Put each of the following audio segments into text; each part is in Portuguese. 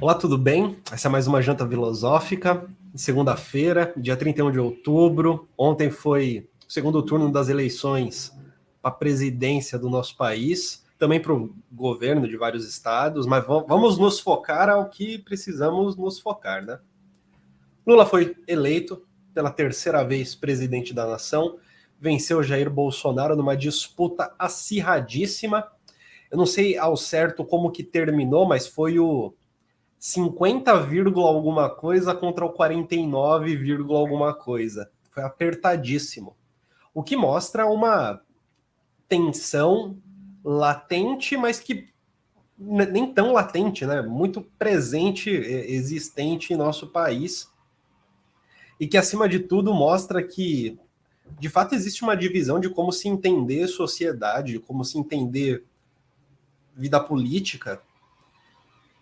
Olá, tudo bem? Essa é mais uma janta filosófica, segunda-feira, dia 31 de outubro. Ontem foi o segundo turno das eleições para a presidência do nosso país, também para o governo de vários estados, mas vamos nos focar ao que precisamos nos focar, né? Lula foi eleito pela terceira vez presidente da nação, venceu Jair Bolsonaro numa disputa acirradíssima. Eu não sei ao certo como que terminou, mas foi o 50, alguma coisa contra o 49, alguma coisa. Foi apertadíssimo. O que mostra uma tensão latente, mas que nem tão latente, né? Muito presente, existente em nosso país. E que, acima de tudo, mostra que, de fato, existe uma divisão de como se entender sociedade, de como se entender vida política,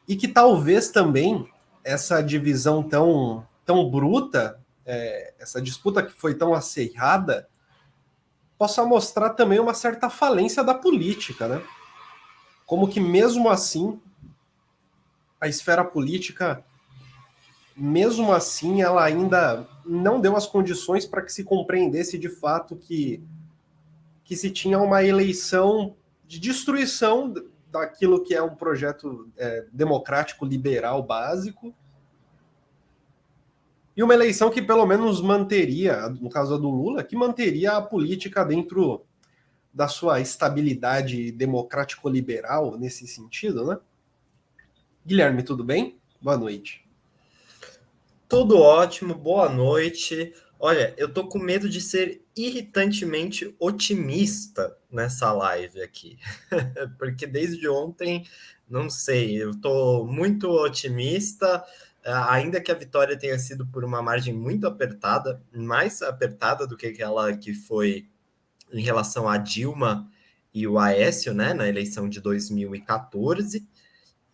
e que talvez também essa divisão tão, tão bruta, é, essa disputa que foi tão acirrada, possa mostrar também uma certa falência da política, né? Como que mesmo assim a esfera política, mesmo assim, ela ainda não deu as condições para que se compreendesse de fato que, que se tinha uma eleição de destruição daquilo que é um projeto é, democrático liberal básico e uma eleição que pelo menos manteria, no caso do Lula, que manteria a política dentro da sua estabilidade democrático-liberal nesse sentido, né? Guilherme, tudo bem? Boa noite. Tudo ótimo, boa noite. Olha, eu tô com medo de ser irritantemente otimista nessa live aqui, porque desde ontem, não sei, eu tô muito otimista, ainda que a vitória tenha sido por uma margem muito apertada, mais apertada do que aquela que foi em relação a Dilma e o Aécio, né, na eleição de 2014.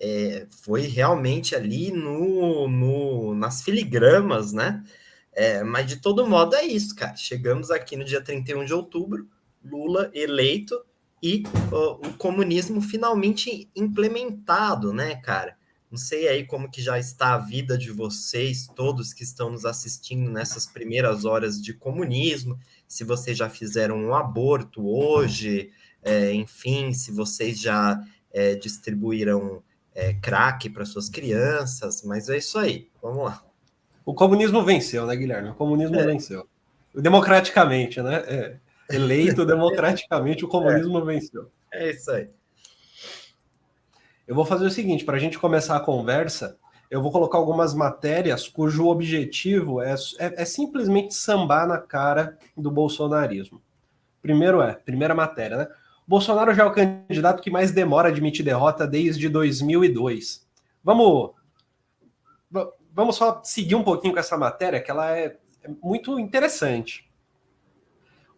É, foi realmente ali no, no, nas filigramas, né? É, mas de todo modo é isso, cara. Chegamos aqui no dia 31 de outubro, Lula eleito e o comunismo finalmente implementado, né, cara? Não sei aí como que já está a vida de vocês, todos que estão nos assistindo nessas primeiras horas de comunismo, se vocês já fizeram um aborto hoje, é, enfim, se vocês já é, distribuíram é, crack para suas crianças, mas é isso aí, vamos lá. O comunismo venceu, né, Guilherme? O comunismo é. venceu. Democraticamente, né? É. Eleito democraticamente, o comunismo é. venceu. É isso aí. Eu vou fazer o seguinte: para a gente começar a conversa, eu vou colocar algumas matérias cujo objetivo é, é, é, simplesmente sambar na cara do bolsonarismo. Primeiro é, primeira matéria, né? Bolsonaro já é o candidato que mais demora a admitir derrota desde 2002. Vamos vamos só seguir um pouquinho com essa matéria, que ela é, é muito interessante.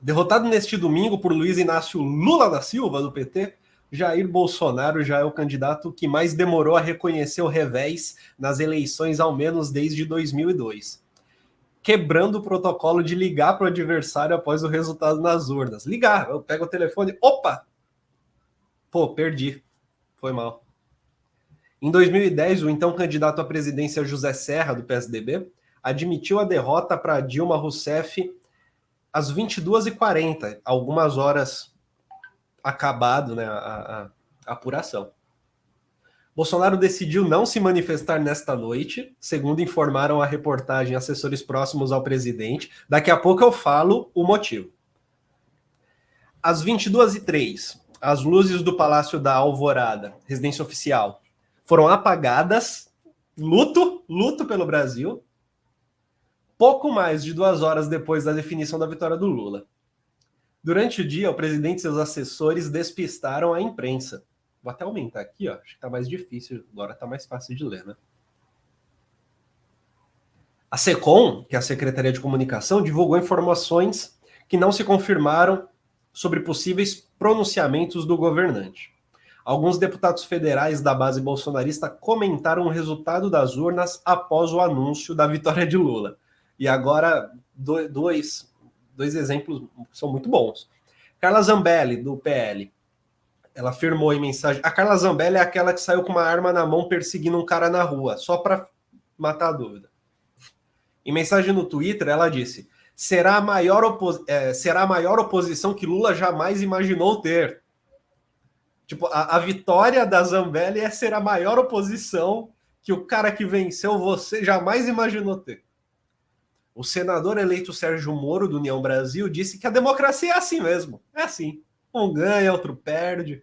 Derrotado neste domingo por Luiz Inácio Lula da Silva, do PT, Jair Bolsonaro já é o candidato que mais demorou a reconhecer o revés nas eleições, ao menos desde 2002. Quebrando o protocolo de ligar para o adversário após o resultado nas urnas. Ligar, eu pego o telefone, opa! Pô, perdi. Foi mal. Em 2010, o então candidato à presidência José Serra, do PSDB, admitiu a derrota para Dilma Rousseff às 22h40, algumas horas acabado né, a, a, apuração. Bolsonaro decidiu não se manifestar nesta noite, segundo informaram a reportagem assessores próximos ao presidente. Daqui a pouco eu falo o motivo. Às 22h03, as luzes do Palácio da Alvorada, residência oficial, foram apagadas. Luto, luto pelo Brasil. Pouco mais de duas horas depois da definição da vitória do Lula. Durante o dia, o presidente e seus assessores despistaram a imprensa. Vou até aumentar aqui, ó. Acho que tá mais difícil, agora tá mais fácil de ler, né? A SECOM, que é a Secretaria de Comunicação, divulgou informações que não se confirmaram sobre possíveis pronunciamentos do governante. Alguns deputados federais da base bolsonarista comentaram o resultado das urnas após o anúncio da vitória de Lula. E agora, dois, dois exemplos são muito bons. Carla Zambelli, do PL. ela afirmou em mensagem. A Carla Zambelli é aquela que saiu com uma arma na mão perseguindo um cara na rua, só para matar a dúvida. Em mensagem no Twitter, ela disse: será a maior, é, será a maior oposição que Lula jamais imaginou ter. Tipo, a, a vitória da Zambelli é ser a maior oposição que o cara que venceu você jamais imaginou ter. O senador eleito Sérgio Moro, do União Brasil, disse que a democracia é assim mesmo. É assim. Um ganha, outro perde.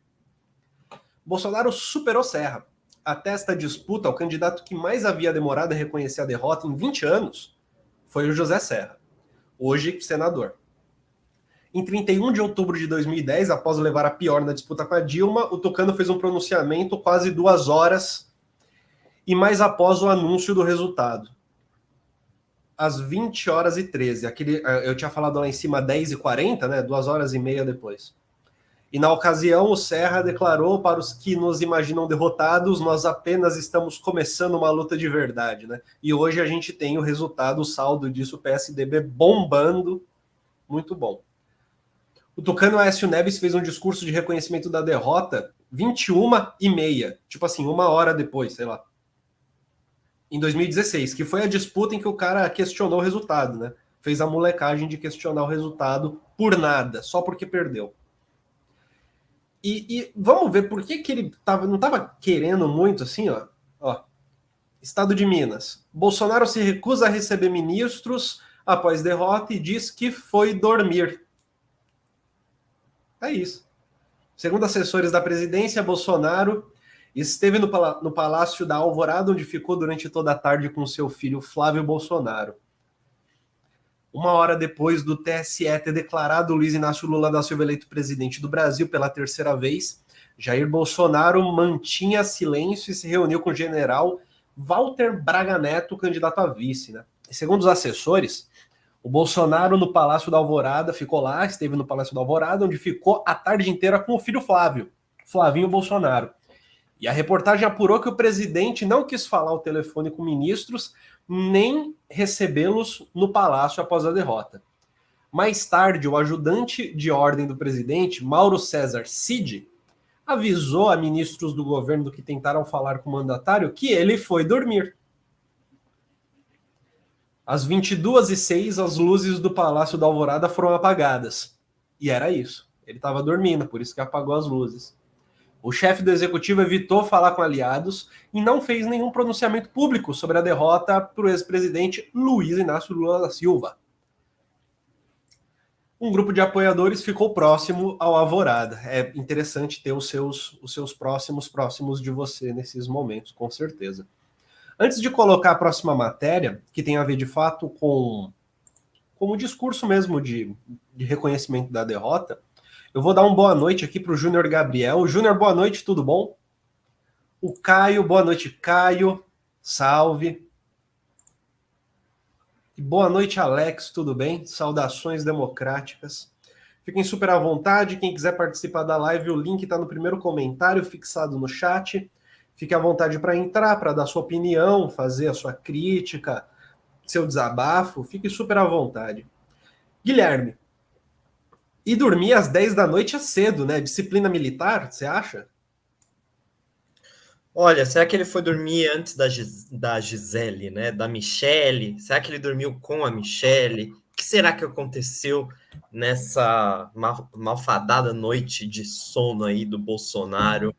Bolsonaro superou Serra. Até esta disputa, o candidato que mais havia demorado a reconhecer a derrota em 20 anos foi o José Serra, hoje senador. Em 31 de outubro de 2010, após levar a pior na disputa com a Dilma, o Tucano fez um pronunciamento quase duas horas e mais após o anúncio do resultado às 20 horas e 13. Aquele, eh, eu tinha falado lá em cima 10 e 40, né? Duas horas e meia depois. E na ocasião, o Serra declarou para os que nos imaginam derrotados, nós apenas estamos começando uma luta de verdade, né? E hoje a gente tem o resultado, o saldo disso, o PSDB bombando, muito bom. O Tucano Aécio Neves fez um discurso de reconhecimento da derrota 21 e meia, tipo assim, uma hora depois, sei lá em 2016, que foi a disputa em que o cara questionou o resultado, né? Fez a molecagem de questionar o resultado por nada, só porque perdeu. E, e vamos ver por que, que ele tava, não estava querendo muito assim, ó. ó. Estado de Minas. Bolsonaro se recusa a receber ministros após derrota e diz que foi dormir. É isso. Segundo assessores da presidência, Bolsonaro Esteve no, no Palácio da Alvorada, onde ficou durante toda a tarde com seu filho Flávio Bolsonaro. Uma hora depois do TSE ter declarado Luiz Inácio Lula da Silva eleito presidente do Brasil pela terceira vez, Jair Bolsonaro mantinha silêncio e se reuniu com o general Walter Braga Neto, candidato a vice. Né? E segundo os assessores, o Bolsonaro no Palácio da Alvorada ficou lá, esteve no Palácio da Alvorada, onde ficou a tarde inteira com o filho Flávio, Flavinho Bolsonaro. E a reportagem apurou que o presidente não quis falar ao telefone com ministros, nem recebê-los no palácio após a derrota. Mais tarde, o ajudante de ordem do presidente, Mauro César Cid, avisou a ministros do governo que tentaram falar com o mandatário que ele foi dormir. Às 22h06, as luzes do Palácio da Alvorada foram apagadas. E era isso. Ele estava dormindo, por isso que apagou as luzes. O chefe do executivo evitou falar com aliados e não fez nenhum pronunciamento público sobre a derrota para o ex-presidente Luiz Inácio Lula da Silva. Um grupo de apoiadores ficou próximo ao Alvorada. É interessante ter os seus, os seus próximos próximos de você nesses momentos, com certeza. Antes de colocar a próxima matéria, que tem a ver de fato com, com o discurso mesmo de, de reconhecimento da derrota, eu vou dar uma boa noite aqui para o Júnior Gabriel. Júnior, boa noite, tudo bom? O Caio, boa noite, Caio. Salve. E boa noite, Alex, tudo bem? Saudações democráticas. Fiquem super à vontade. Quem quiser participar da live, o link está no primeiro comentário fixado no chat. Fique à vontade para entrar, para dar sua opinião, fazer a sua crítica, seu desabafo. Fique super à vontade. Guilherme, e dormir às 10 da noite é cedo, né? Disciplina militar, você acha? Olha, será que ele foi dormir antes da, Gis da Gisele, né? Da Michele? Será que ele dormiu com a Michele? O que será que aconteceu nessa mal malfadada noite de sono aí do Bolsonaro?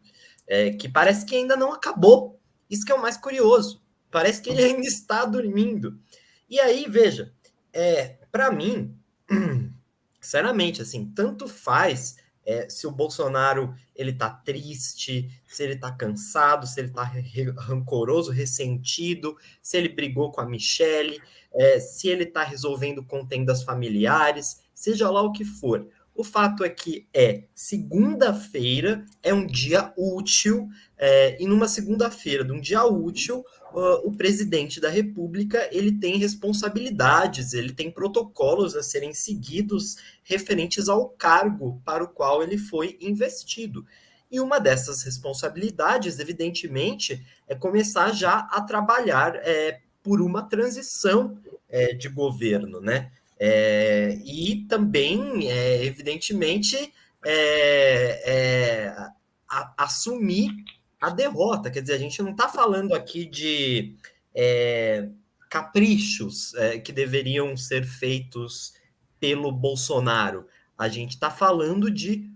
É, que parece que ainda não acabou. Isso que é o mais curioso. Parece que ele ainda está dormindo. E aí, veja, é, para mim, sinceramente, assim, tanto faz é, se o Bolsonaro ele tá triste, se ele tá cansado, se ele tá rancoroso, ressentido, se ele brigou com a Michelle, é, se ele tá resolvendo contendas familiares, seja lá o que for. O fato é que é segunda-feira, é um dia útil, é, e numa segunda-feira, de um dia útil, uh, o presidente da República ele tem responsabilidades, ele tem protocolos a serem seguidos referentes ao cargo para o qual ele foi investido. E uma dessas responsabilidades, evidentemente, é começar já a trabalhar é, por uma transição é, de governo, né? É, e também, é, evidentemente, é, é, a, assumir a derrota. Quer dizer, a gente não está falando aqui de é, caprichos é, que deveriam ser feitos pelo Bolsonaro. A gente está falando de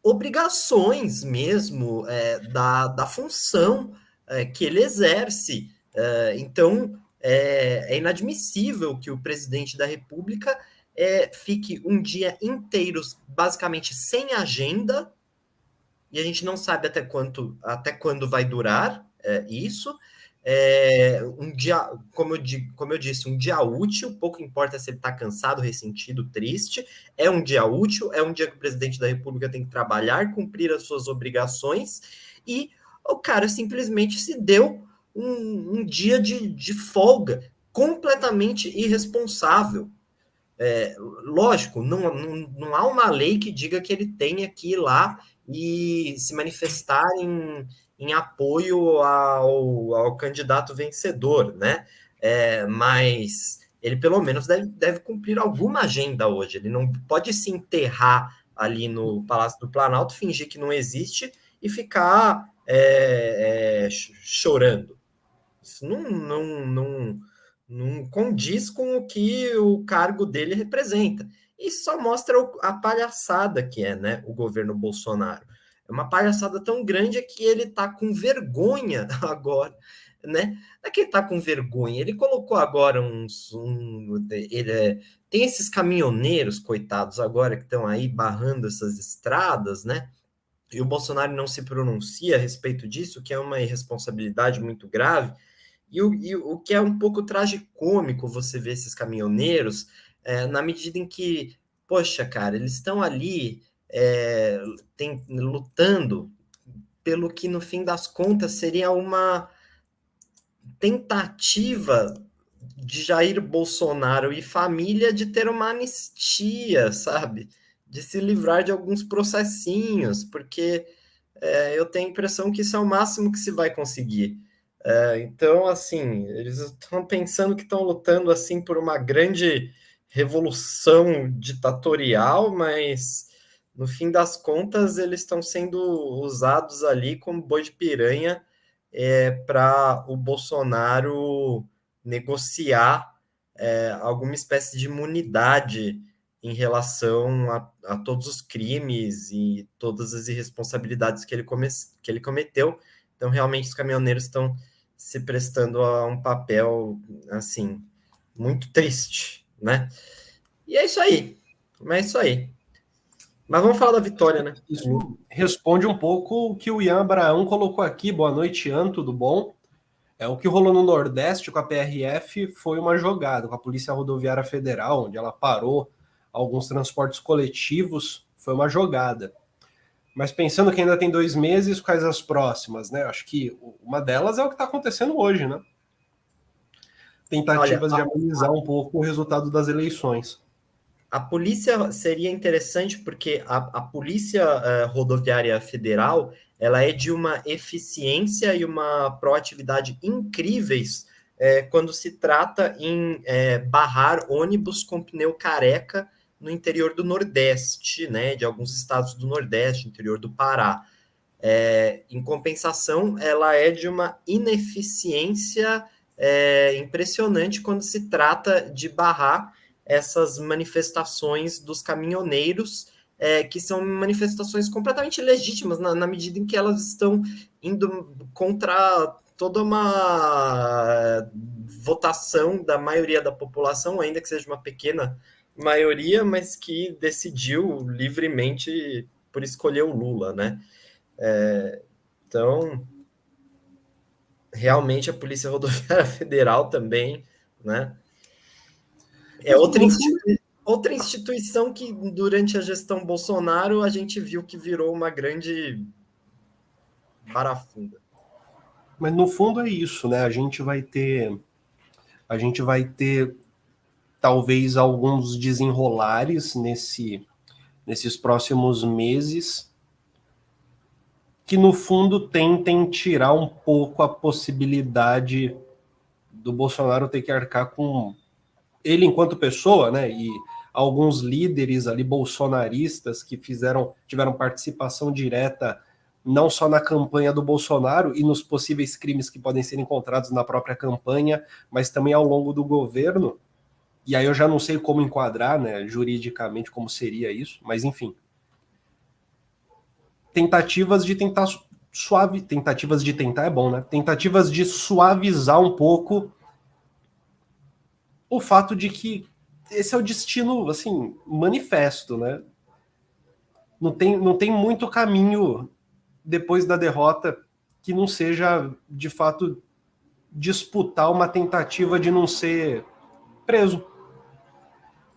obrigações mesmo da, da função que ele exerce. Então, é, é, inadmissível que o presidente da República é, fique um dia inteiro, basicamente, sem agenda, e a gente não sabe até, quanto, até quando vai durar é, isso. É, um dia, como eu, como eu disse, um dia útil, pouco importa se ele está cansado, ressentido, triste, é um dia útil, é um dia que o presidente da República tem que trabalhar, cumprir as suas obrigações, e o cara simplesmente se deu um, um dia de, de folga completamente irresponsável. É, lógico, não, não, não há uma lei que diga que ele tenha que ir lá e se manifestar em, em apoio ao, ao candidato vencedor, né? É, mas ele pelo menos deve, deve cumprir alguma agenda hoje. Ele não pode se enterrar ali no Palácio do Planalto, fingir que não existe e ficar é, é, chorando. Não, não, não, não condiz com o que o cargo dele representa. Isso só mostra a palhaçada que é né, o governo Bolsonaro. É uma palhaçada tão grande que ele está com vergonha agora, né? Não é que ele está com vergonha, ele colocou agora uns. Um, ele é, tem esses caminhoneiros, coitados, agora que estão aí barrando essas estradas, né? E o Bolsonaro não se pronuncia a respeito disso, que é uma irresponsabilidade muito grave. E o, e o que é um pouco tragicômico você ver esses caminhoneiros, é, na medida em que, poxa, cara, eles estão ali é, tem, lutando pelo que, no fim das contas, seria uma tentativa de Jair Bolsonaro e família de ter uma anistia, sabe? De se livrar de alguns processinhos, porque é, eu tenho a impressão que isso é o máximo que se vai conseguir. É, então, assim, eles estão pensando que estão lutando assim por uma grande revolução ditatorial, mas no fim das contas, eles estão sendo usados ali como boi de piranha é, para o Bolsonaro negociar é, alguma espécie de imunidade em relação a, a, todos os crimes e todas as irresponsabilidades que ele, come, que ele cometeu. Então, realmente, os caminhoneiros estão se prestando a um papel, assim, muito triste, né? E é isso aí. Mas é isso aí. Mas vamos falar da vitória, né? Isso responde um pouco o que o Ian Abraão colocou aqui. Boa noite, Ian, tudo bom? É, o que rolou no Nordeste com a PRF foi uma jogada com a Polícia Rodoviária Federal, onde ela parou alguns transportes coletivos, foi uma jogada. Mas pensando que ainda tem dois meses, quais as próximas, né? Acho que uma delas é o que está acontecendo hoje, né? Tentativas Olha, de amenizar um pouco o resultado das eleições. A polícia seria interessante porque a, a polícia uh, rodoviária federal ela é de uma eficiência e uma proatividade incríveis é, quando se trata em é, barrar ônibus com pneu careca no interior do Nordeste, né, de alguns estados do Nordeste, interior do Pará. É, em compensação, ela é de uma ineficiência é, impressionante quando se trata de barrar essas manifestações dos caminhoneiros, é, que são manifestações completamente legítimas na, na, medida em que elas estão indo contra toda uma votação da maioria da população, ainda que seja uma pequena maioria, mas que decidiu livremente por escolher o Lula, né? É, então, realmente a Polícia Rodoviária Federal também, né? É outra, institui outra instituição que, durante a gestão Bolsonaro, a gente viu que virou uma grande parafunda. Mas no fundo é isso, né? A gente vai ter. A gente vai ter talvez alguns desenrolares nesse, nesses próximos meses que no fundo tentem tirar um pouco a possibilidade do Bolsonaro ter que arcar com ele enquanto pessoa, né, e alguns líderes ali bolsonaristas que fizeram tiveram participação direta não só na campanha do Bolsonaro e nos possíveis crimes que podem ser encontrados na própria campanha, mas também ao longo do governo. E aí eu já não sei como enquadrar, né, juridicamente como seria isso, mas enfim. Tentativas de tentar suave, tentativas de tentar é bom, né? Tentativas de suavizar um pouco o fato de que esse é o destino, assim, manifesto, né? Não tem, não tem muito caminho depois da derrota que não seja, de fato, disputar uma tentativa de não ser preso.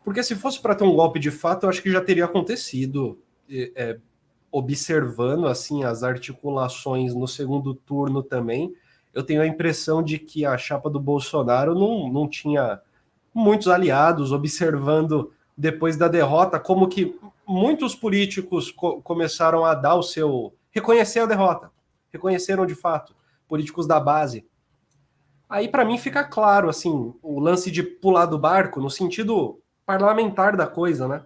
Porque se fosse para ter um golpe de fato, eu acho que já teria acontecido. É, observando assim as articulações no segundo turno também, eu tenho a impressão de que a chapa do Bolsonaro não, não tinha muitos aliados, observando depois da derrota como que muitos políticos co começaram a dar o seu reconhecer a derrota, reconheceram de fato políticos da base. Aí para mim fica claro assim o lance de pular do barco no sentido parlamentar da coisa, né?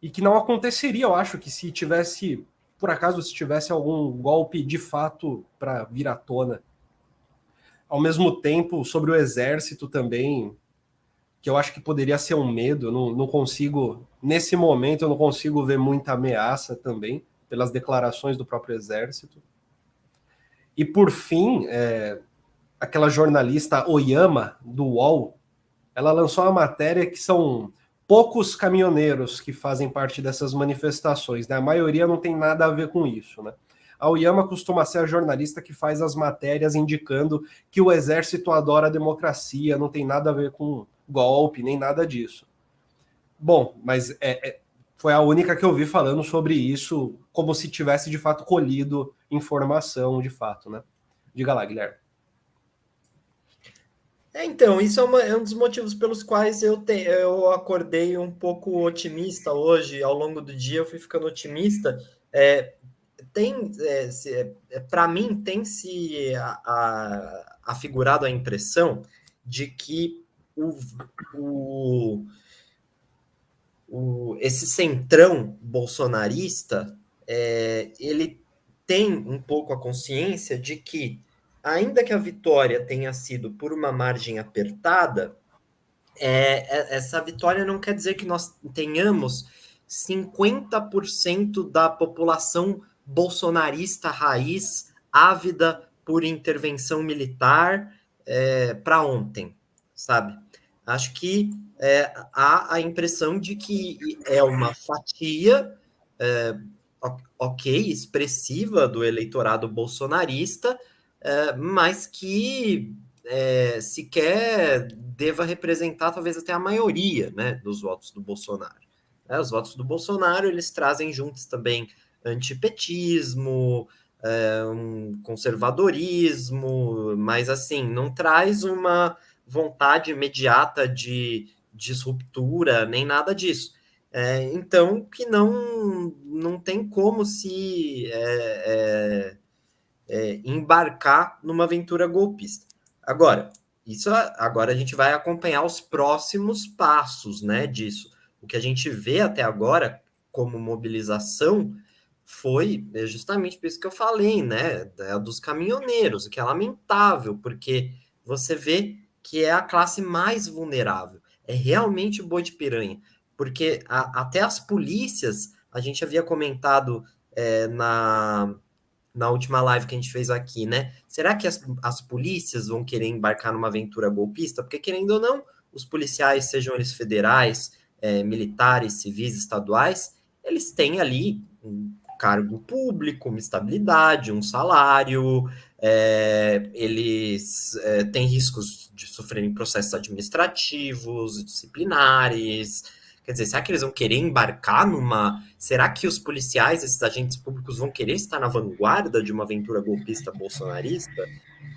e que não aconteceria, eu acho, que se tivesse, por acaso, se tivesse algum golpe de fato para vir à tona. Ao mesmo tempo, sobre o exército também, que eu acho que poderia ser um medo, não, não consigo, nesse momento, eu não consigo ver muita ameaça também, pelas declarações do próprio exército. E por fim, é, aquela jornalista Oyama, do UOL, ela lançou uma matéria que são poucos caminhoneiros que fazem parte dessas manifestações, né? A maioria não tem nada a ver com isso, né? A Oyama costuma ser a jornalista que faz as matérias indicando que o exército adora a democracia, não tem nada a ver com golpe, nem nada disso. Bom, mas é, é, foi a única que eu vi falando sobre isso, como se tivesse de fato colhido informação de fato, né? Diga lá, Guilherme. É, então, isso é, uma, é, um dos motivos pelos quais eu, te, eu acordei um pouco otimista hoje. Ao longo do dia, eu fui ficando otimista. É, tem, é, é para mim, tem se a, a, afigurado a impressão de que o, o, o, esse centrão bolsonarista é, ele tem um pouco a consciência de que ainda que a vitória tenha sido por uma margem apertada, é, é essa vitória não quer dizer que nós tenhamos 50% da população bolsonarista raiz ávida por intervenção militar é, para ontem, sabe? Acho que é, há a impressão de que é uma fatia, é, ok, expressiva do eleitorado bolsonarista, mas que é, sequer deva representar talvez até a maioria né, dos votos do Bolsonaro. É, os votos do Bolsonaro eles trazem juntos também antipetismo, é, um conservadorismo, mas assim, não traz uma vontade imediata de disruptura, nem nada disso. É, então, que não, não tem como se é, é embarcar numa aventura golpista. Agora, isso agora a gente vai acompanhar os próximos passos, né, disso. O que a gente vê até agora como mobilização foi justamente por isso que eu falei, né, dos caminhoneiros, o que é lamentável, porque você vê que é a classe mais vulnerável, é realmente o boi de piranha, porque a, até as polícias, a gente havia comentado é, na, na última live que a gente fez aqui, né? Será que as, as polícias vão querer embarcar numa aventura golpista? Porque, querendo ou não, os policiais, sejam eles federais, é, militares, civis, estaduais, eles têm ali um cargo público, uma estabilidade, um salário, é, eles é, têm riscos de sofrerem processos administrativos, disciplinares, Quer dizer, será que eles vão querer embarcar numa. Será que os policiais, esses agentes públicos, vão querer estar na vanguarda de uma aventura golpista bolsonarista?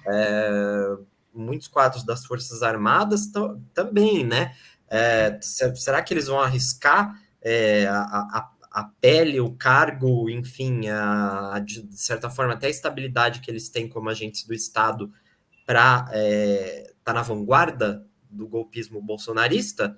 É... Muitos quadros das Forças Armadas também, né? É... será que eles vão arriscar é, a, a, a, pele, o cargo, enfim, a, de certa forma, até a estabilidade que eles têm como agentes do Estado para estar é, tá na vanguarda do golpismo bolsonarista?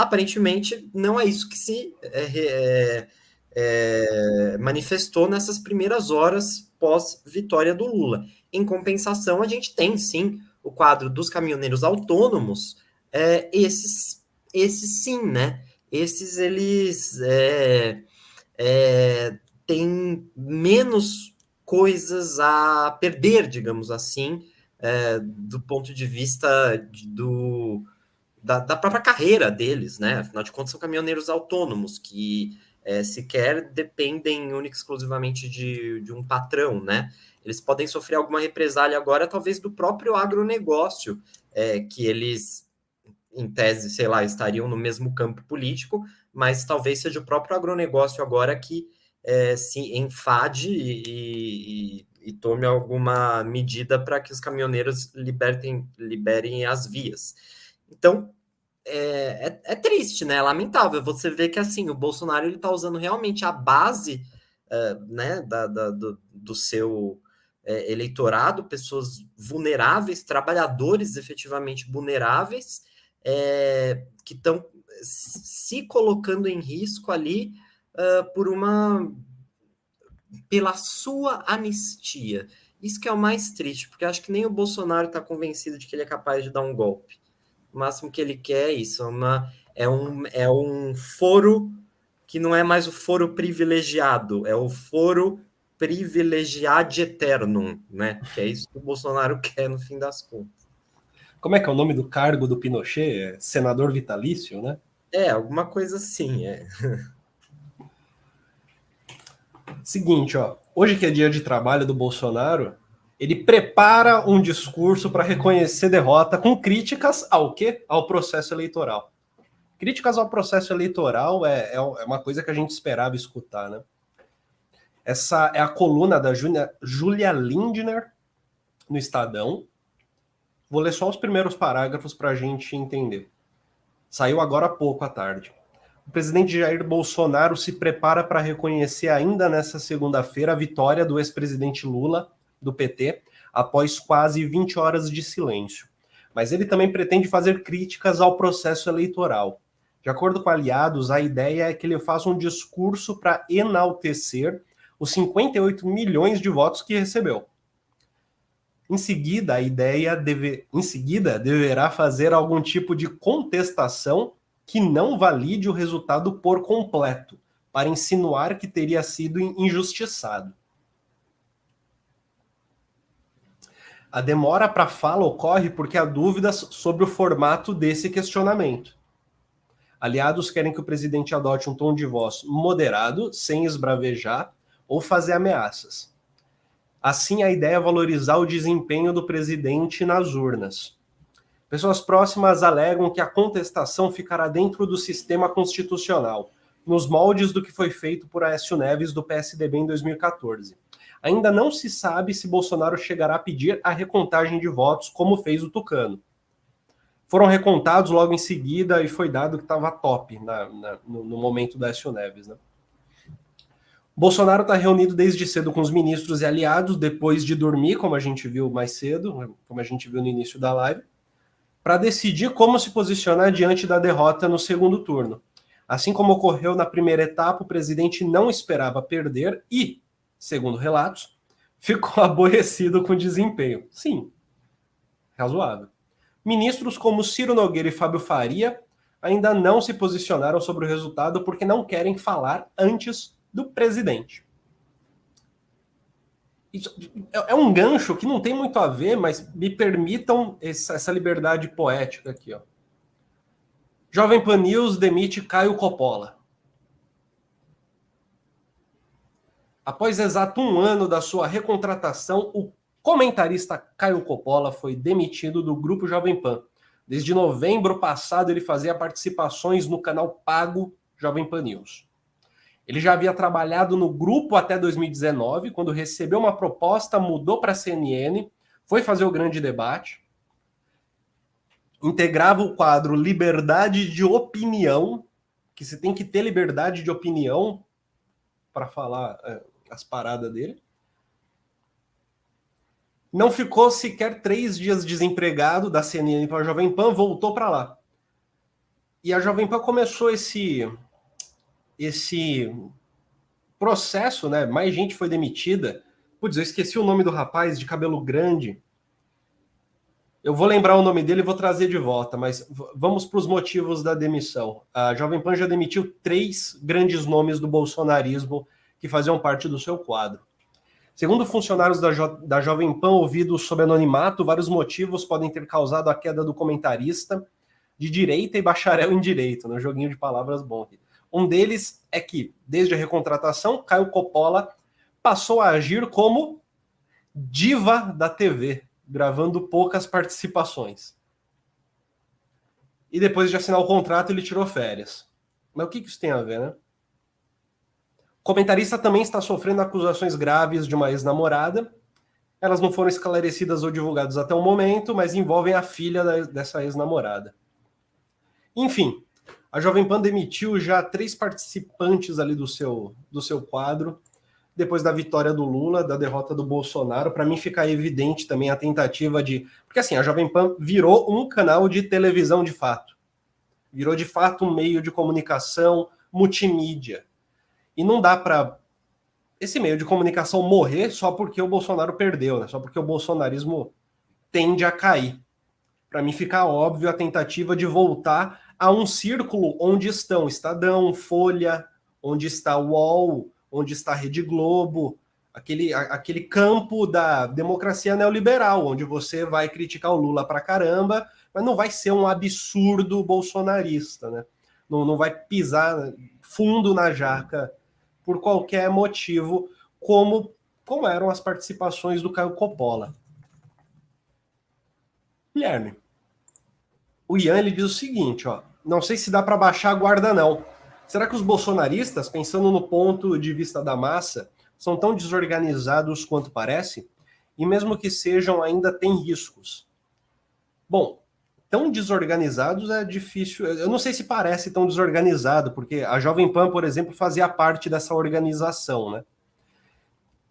Aparentemente não é isso que se é, é, é, manifestou nessas primeiras horas pós-vitória do Lula. Em compensação, a gente tem sim o quadro dos caminhoneiros autônomos, é, esses, esses sim, né? Esses eles é, é, têm menos coisas a perder, digamos assim, do ponto de vista do, da, da, própria carreira deles, né? Afinal de contas, são caminhoneiros autônomos que é, sequer dependem única exclusivamente de, de um patrão, né? Eles podem sofrer alguma represália agora, talvez do próprio agronegócio, é, que eles, em tese, sei lá, estariam no mesmo campo político, mas talvez seja o próprio agronegócio agora que é, se enfade e, e, e, tome alguma medida para que os caminhoneiros libertem, liberem as vias. Então, é, é, é, triste, né? É lamentável. Você vê que assim o Bolsonaro ele está usando realmente a base uh, né, da, da do, do, seu é, eleitorado, pessoas vulneráveis, trabalhadores efetivamente vulneráveis, é, que estão se colocando em risco ali por uma pela sua anistia. Isso que é o mais triste, porque acho que nem o Bolsonaro está convencido de que ele é capaz de dar um golpe. O máximo que ele quer é isso, é, uma, é, um, é um foro que não é mais o foro privilegiado, é o foro privilegiado eterno, né? Que é isso que o Bolsonaro quer no fim das contas. Como é que é o nome do cargo do Pinochet? É senador vitalício, né? É, alguma coisa assim, é. Seguinte, ó. Hoje que é dia de trabalho do Bolsonaro, ele prepara um discurso para reconhecer derrota com críticas ao quê? Ao processo eleitoral. Críticas ao processo eleitoral é, é, é uma coisa que a gente esperava escutar, né? Essa é a coluna da Júlia Lindner no Estadão. Vou ler só os primeiros parágrafos para a gente entender. Saiu agora há pouco à tarde. O presidente Jair Bolsonaro se prepara para reconhecer ainda nesta segunda-feira a vitória do ex-presidente Lula do PT após quase 20 horas de silêncio. Mas ele também pretende fazer críticas ao processo eleitoral. De acordo com aliados, a ideia é que ele faça um discurso para enaltecer os 58 milhões de votos que recebeu. Em seguida, a ideia deve, em seguida deverá fazer algum tipo de contestação que não valide o resultado por completo, para insinuar que teria sido injustiçado. A demora para fala ocorre porque há dúvidas sobre o formato desse questionamento. Aliados querem que o presidente adote um tom de voz moderado, sem esbravejar ou fazer ameaças. Assim, a ideia é valorizar o desempenho do presidente nas urnas. Pessoas próximas alegam que a contestação ficará dentro do sistema constitucional, nos moldes do que foi feito por Aécio Neves do PSDB em 2014 ainda não se sabe se Bolsonaro chegará a pedir a recontagem de votos, como fez o Tucano. Foram recontados logo em seguida e foi dado que estava top na, na, no, no, momento da Écio Neves. Né? Bolsonaro está reunido desde cedo com os ministros e aliados, depois de dormir, como a gente viu mais cedo, como a gente viu no início da live, para decidir como se posicionar diante da derrota no segundo turno. Assim como ocorreu na primeira etapa, o presidente não esperava perder e, segundo relatos, ficou aborrecido com o desempenho. Sim, razoável. Ministros como Ciro Nogueira e Fábio Faria ainda não se posicionaram sobre o resultado porque não querem falar antes do presidente. Isso é, é um gancho que não tem muito a ver, mas me permitam essa liberdade poética aqui. Ó. Jovem Pan News demite Caio Coppola. Após exato um ano da sua recontratação, o comentarista Caio Coppola foi demitido do Grupo Jovem Pan. Desde novembro passado, ele fazia participações no canal pago Jovem Pan News. Ele já havia trabalhado no grupo até 2019, quando recebeu uma proposta, mudou para a CNN, foi fazer o grande debate, integrava o quadro Liberdade de Opinião, que se tem que ter liberdade de opinião para falar é, as paradas dele. Não ficou sequer três dias desempregado da CNN para a Jovem Pan, voltou para lá. E a Jovem Pan começou esse esse processo, né? Mais gente foi demitida. Putz, eu esqueci o nome do rapaz de cabelo grande. Eu vou lembrar o nome dele e vou trazer de volta, mas vamos para os motivos da demissão. A Jovem Pan já demitiu três grandes nomes do bolsonarismo que faziam parte do seu quadro. Segundo funcionários da, jo da Jovem Pan ouvidos sob anonimato, vários motivos podem ter causado a queda do comentarista de direita e bacharel em direito, no joguinho de palavras bom. Um deles é que, desde a recontratação, Caio Coppola passou a agir como diva da TV, gravando poucas participações. E depois de assinar o contrato, ele tirou férias. Mas o que isso tem a ver, né? Comentarista também está sofrendo acusações graves de uma ex-namorada. Elas não foram esclarecidas ou divulgadas até o momento, mas envolvem a filha dessa ex-namorada. Enfim, a Jovem Pan demitiu já três participantes ali do seu, do seu quadro, depois da vitória do Lula, da derrota do Bolsonaro. Para mim fica evidente também a tentativa de. Porque assim, a Jovem Pan virou um canal de televisão de fato. Virou de fato um meio de comunicação multimídia. E não dá para esse meio de comunicação morrer só porque o Bolsonaro perdeu, né? só porque o bolsonarismo tende a cair para mim ficar óbvio a tentativa de voltar a um círculo onde estão Estadão, Folha, onde está o UOL, onde está a Rede Globo, aquele, aquele campo da democracia neoliberal, onde você vai criticar o Lula para caramba, mas não vai ser um absurdo bolsonarista, né? Não, não vai pisar fundo na jaca por qualquer motivo, como, como eram as participações do Caio Coppola. Guilherme, o Ian ele diz o seguinte, ó, não sei se dá para baixar a guarda não. Será que os bolsonaristas, pensando no ponto de vista da massa, são tão desorganizados quanto parece? E mesmo que sejam, ainda têm riscos. Bom, tão desorganizados é difícil. Eu não sei se parece tão desorganizado, porque a Jovem Pan, por exemplo, fazia parte dessa organização, né?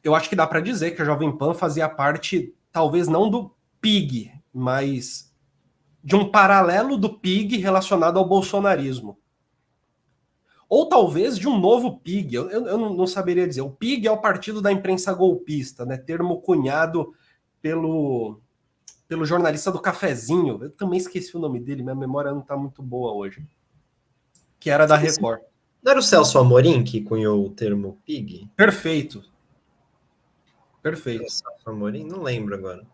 Eu acho que dá para dizer que a Jovem Pan fazia parte, talvez não do PIG, mas de um paralelo do PIG relacionado ao bolsonarismo. Ou talvez de um novo PIG, eu, eu, não saberia dizer. O PIG é o Partido da Imprensa Golpista, né? termo cunhado pelo, pelo jornalista do Cafezinho. Eu também esqueci o nome dele, minha memória não está muito boa hoje. Que era da Record. Não era o Celso Amorim que cunhou o termo PIG? Perfeito. Perfeito. Celso Amorim? Não lembro agora.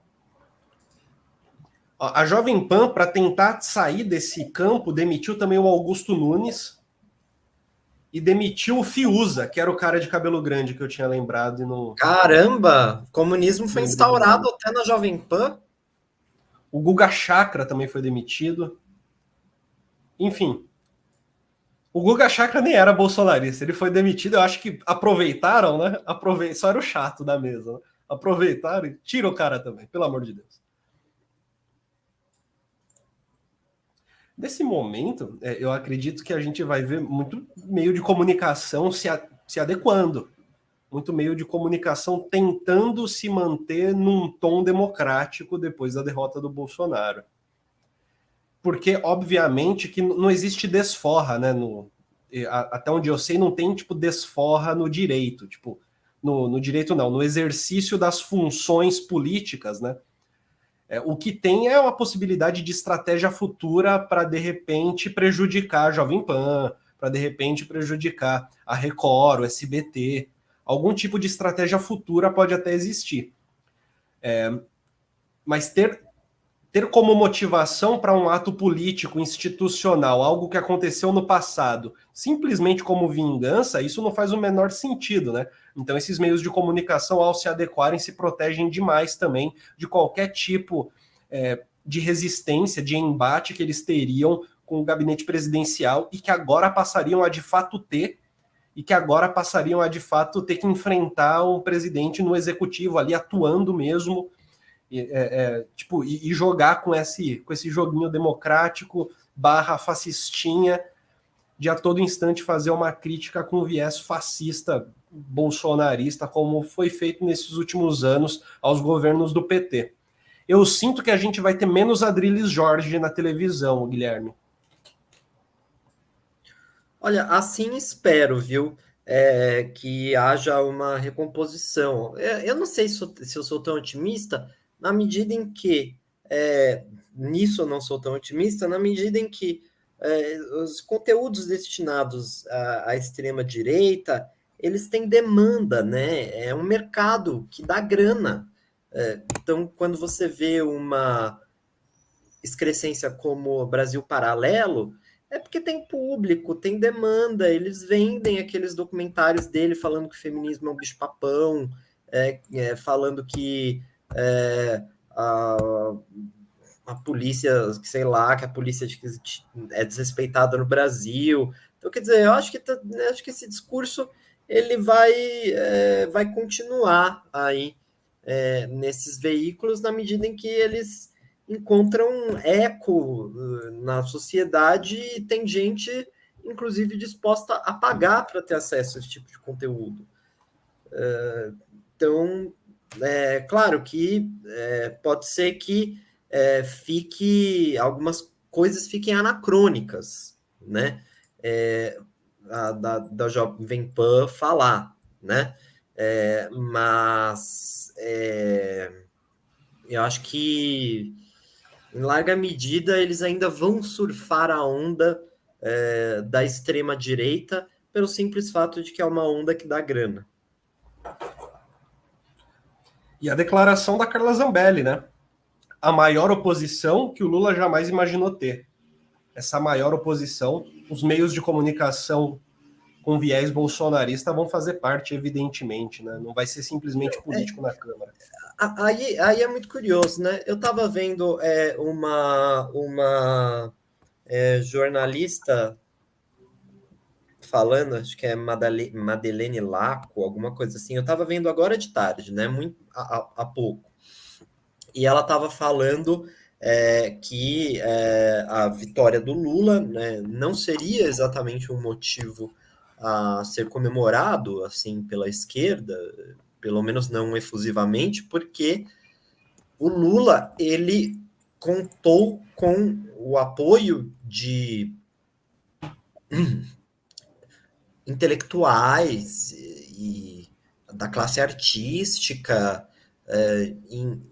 A Jovem Pan, para tentar sair desse campo, demitiu também o Augusto Nunes e demitiu o Fiuza, que era o cara de cabelo grande que eu tinha lembrado. E no... Caramba! O comunismo foi instaurado até na Jovem Pan? O Guga Chakra também foi demitido. Enfim. O Guga Chakra nem era bolsonarista, ele foi demitido. Eu acho que aproveitaram, né? Aprove... Só era o chato da mesa. Né? Aproveitaram e tira o cara também, pelo amor de Deus. Nesse momento, é, eu acredito que a gente vai ver muito meio de comunicação se, a, se adequando, muito meio de comunicação tentando se manter num tom democrático depois da derrota do Bolsonaro. Porque, obviamente, que não existe desforra, né? No, até onde eu sei, não tem, tipo, desforra no direito. Tipo, no, no direito não, no exercício das funções políticas, né? É, o que tem é uma possibilidade de estratégia futura para, de repente, prejudicar a Jovem Pan, para, de repente, prejudicar a Record, o SBT. Algum tipo de estratégia futura pode até existir. É, mas ter, ter como motivação para um ato político, institucional, algo que aconteceu no passado, simplesmente como vingança, isso não faz o menor sentido, né? Então, esses meios de comunicação, ao se adequarem, se protegem demais também de qualquer tipo é, de resistência, de embate que eles teriam com o gabinete presidencial e que agora passariam a de fato ter, e que agora passariam a de fato ter que enfrentar um presidente no executivo ali atuando mesmo, e, é, é, tipo, e, e jogar com esse, com esse joguinho democrático barra fascistinha de a todo instante fazer uma crítica com viés fascista bolsonarista, como foi feito nesses últimos anos aos governos do PT. Eu sinto que a gente vai ter menos Adriles Jorge na televisão, Guilherme. Olha, assim espero, viu? é, que haja uma recomposição. É, eu não sei se, se, eu sou tão otimista, na medida em que, é, nisso eu não sou tão otimista, na medida em que é, os conteúdos destinados à, à extrema-direita, eles têm demanda, né? É um mercado que dá grana. É, então, quando você vê uma excrescência como Brasil Paralelo, é porque tem público, tem demanda, eles vendem aqueles documentários dele falando que o feminismo é um bicho-papão, é, é, falando que é, a, a polícia, sei lá, que a polícia é desrespeitada no Brasil. Então, quer dizer, eu acho que, tá, acho que esse discurso ele vai, é, vai continuar aí é, nesses veículos na medida em que eles encontram eco uh, na sociedade e tem gente, inclusive, disposta a pagar para ter acesso a esse tipo de conteúdo. Uh, então, é claro que é, pode ser que é, fique algumas coisas fiquem anacrônicas, né? É, a, da, da Jovem Pan falar, né? É, mas é, eu acho que em larga medida eles ainda vão surfar a onda é, da extrema direita pelo simples fato de que é uma onda que dá grana. E a declaração da Carla Zambelli, né? A maior oposição que o Lula jamais imaginou ter. Essa maior oposição, os meios de comunicação com viés bolsonarista vão fazer parte, evidentemente, né? Não vai ser simplesmente político na Câmara. Aí, aí é muito curioso, né? Eu estava vendo é, uma, uma é, jornalista falando, acho que é Madalene, Madeleine Laco, alguma coisa assim. Eu estava vendo agora de tarde, né? Muito há, pouco. E ela estava falando é, que é, a vitória do Lula né, não seria exatamente um motivo a ser comemorado assim pela esquerda, pelo menos não efusivamente, porque o Lula ele contou com o apoio de intelectuais e da classe artística, é, em,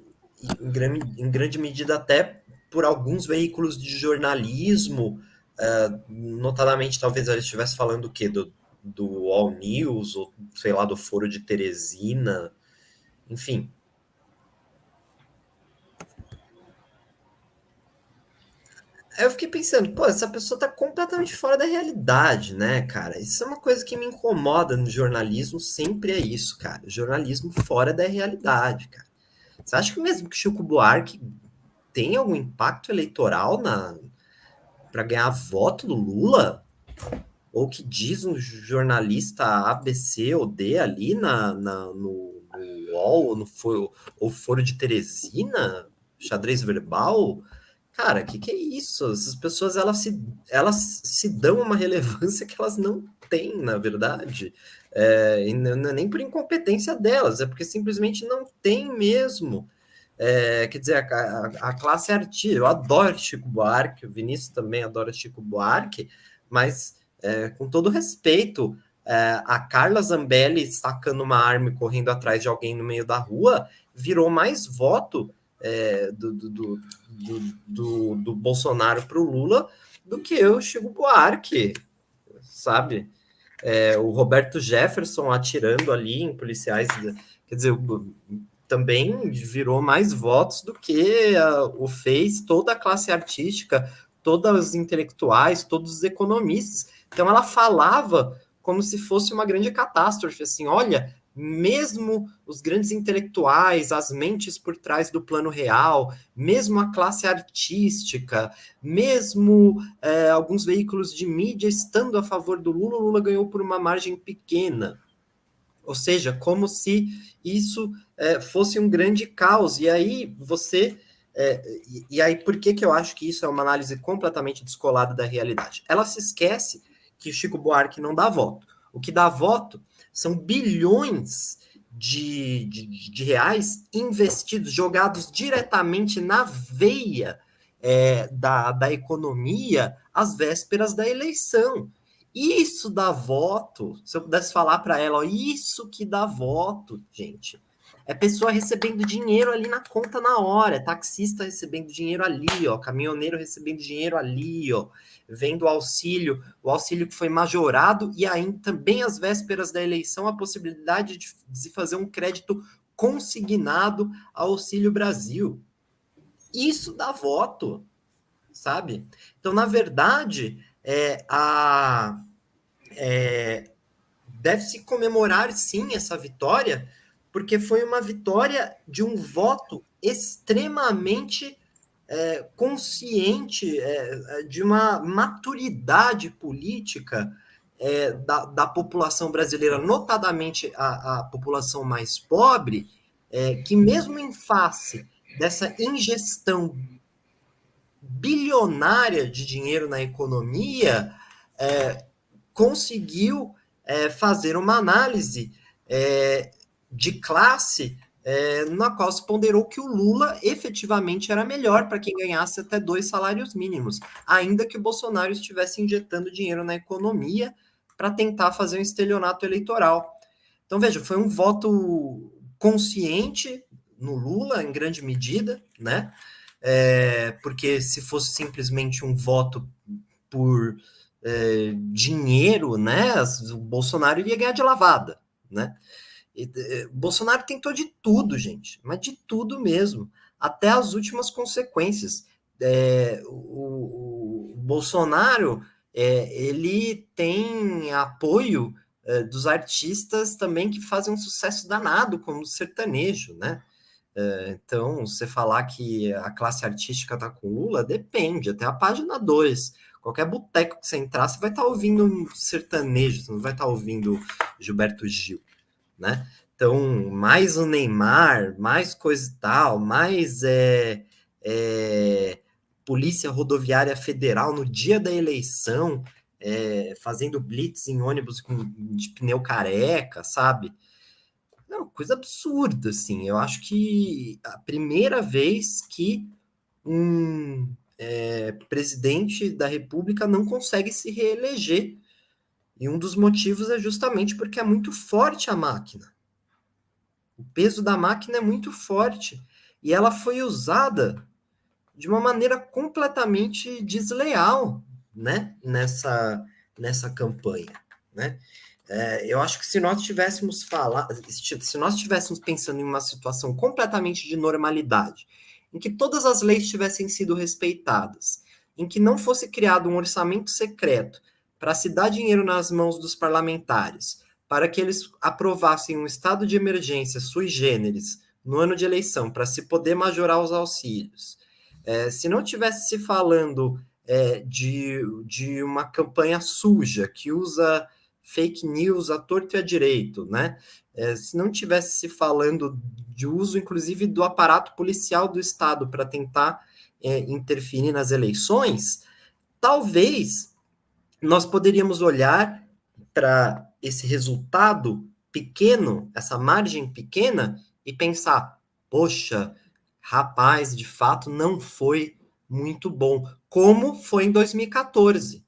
em, grande, em grande medida até por alguns veículos de jornalismo, Uh, notadamente, talvez ele estivesse falando o quê? Do, do All News, ou sei lá, do Foro de Teresina, enfim. Eu fiquei pensando, pô, essa pessoa tá completamente fora da realidade, né, cara? Isso é uma coisa que me incomoda no jornalismo, sempre é isso, cara. Jornalismo fora da realidade, cara. Você acha que mesmo que Chico Buarque tem algum impacto eleitoral na, para ganhar voto do Lula? Ou que diz um jornalista ABC ou D ali na, na no, no UOL, ou no foro, ou foro de Teresina, xadrez verbal? Cara, o que, que é isso? Essas pessoas elas se, elas se dão uma relevância que elas não têm, na verdade. É, não é nem por incompetência delas, é porque simplesmente não tem mesmo. É, quer dizer, a, a, classe artística, eu adoro Chico Buarque, o Vinícius também adora Chico Buarque, mas é, com todo respeito, é, a Carla Zambelli sacando uma arma e correndo atrás de alguém no meio da rua virou mais voto é, do, do, do, do, Bolsonaro para o Lula do que o Chico Buarque, sabe? É, o Roberto Jefferson atirando ali em policiais, quer dizer, também virou mais votos do que uh, o fez toda a classe artística, todos os intelectuais, todos os economistas. Então ela falava como se fosse uma grande catástrofe, assim, olha, mesmo os grandes intelectuais, as mentes por trás do plano real, mesmo a classe artística, mesmo é, alguns veículos de mídia estando a favor do Lula, Lula ganhou por uma margem pequena. Ou seja, como se isso é, fosse um grande caos. E aí você. É, e, e, aí, por que, que eu acho que isso é uma análise completamente descolada da realidade? Ela se esquece que Chico Buarque não dá voto. O que dá voto são bilhões de, de, de reais investidos, jogados diretamente na veia é, da, da economia às vésperas da eleição. Isso dá voto. Se eu pudesse falar para ela, ó, isso que dá voto, gente. É pessoa recebendo dinheiro ali na conta na hora, é taxista recebendo dinheiro ali, ó, caminhoneiro recebendo dinheiro ali, ó, vendo o auxílio, o auxílio que foi majorado e ainda também às vésperas da eleição a possibilidade de se fazer um crédito consignado ao Auxílio Brasil. Isso dá voto, sabe? Então, na verdade, é, a, é, deve-se comemorar sim essa vitória, porque foi uma vitória de um voto extremamente é, consciente, é, de uma maturidade política é, da, da, população brasileira, notadamente a, a população mais pobre, é, que mesmo em face dessa ingestão bilionária de dinheiro na economia, é, conseguiu é, fazer uma análise é, de classe é, na qual se ponderou que o Lula efetivamente era melhor para quem ganhasse até dois salários mínimos, ainda que o Bolsonaro estivesse injetando dinheiro na economia para tentar fazer um estelionato eleitoral. Então, veja, foi um voto consciente no Lula, em grande medida, né? É, porque se fosse simplesmente um voto por é, dinheiro, né? O Bolsonaro iria ganhar de lavada, né? E, é, Bolsonaro tentou de tudo, gente, mas de tudo mesmo, até as últimas consequências. É, o, o, Bolsonaro é, ele tem apoio é, dos artistas também que fazem um sucesso danado, como o sertanejo, né? Então, você falar que a classe artística está com Lula, depende, até a página 2. Qualquer boteco que você entrar, você vai estar tá ouvindo um sertanejo, você não vai estar tá ouvindo Gilberto Gil, né? Então, mais o Neymar, mais coisa e tal, mais é, é, Polícia Rodoviária Federal no dia da eleição, é, fazendo blitz em ônibus com, de pneu careca, sabe? Não, coisa absurda, assim. Eu acho que a primeira vez que um é, presidente da República não consegue se reeleger. E um dos motivos é justamente porque é muito forte a máquina. O peso da máquina é muito forte. E ela foi usada de uma maneira completamente desleal né, nessa, nessa campanha, né? É, eu acho que se nós tivéssemos falado, se nós estivéssemos pensando em uma situação completamente de normalidade, em que todas as leis tivessem sido respeitadas, em que não fosse criado um orçamento secreto para se dar dinheiro nas mãos dos parlamentares, para que eles aprovassem um estado de emergência sui generis no ano de eleição, para se poder majorar os auxílios, é, se não tivesse se falando é, de, de uma campanha suja que usa fake news a torto e a direito, né? É, se não tivesse se falando de uso, inclusive, do aparato policial do Estado para tentar é, interferir nas eleições, talvez nós poderíamos olhar para esse resultado pequeno, essa margem pequena, e pensar: poxa, rapaz, de fato não foi muito bom, como foi em 2014.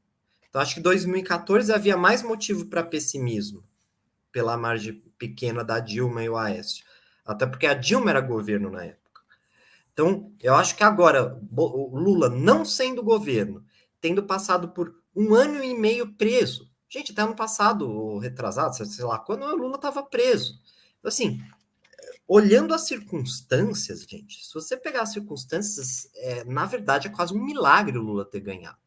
Então, acho que 2014 havia mais motivo para pessimismo, pela margem pequena da Dilma e o Aécio. Até porque a Dilma era governo na época. Então, eu acho que agora, o Lula não sendo governo, tendo passado por um ano e meio preso. Gente, até ano passado, retrasado, sei lá, quando o Lula estava preso. Então, assim, olhando as circunstâncias, gente, se você pegar as circunstâncias, é, na verdade é quase um milagre o Lula ter ganhado.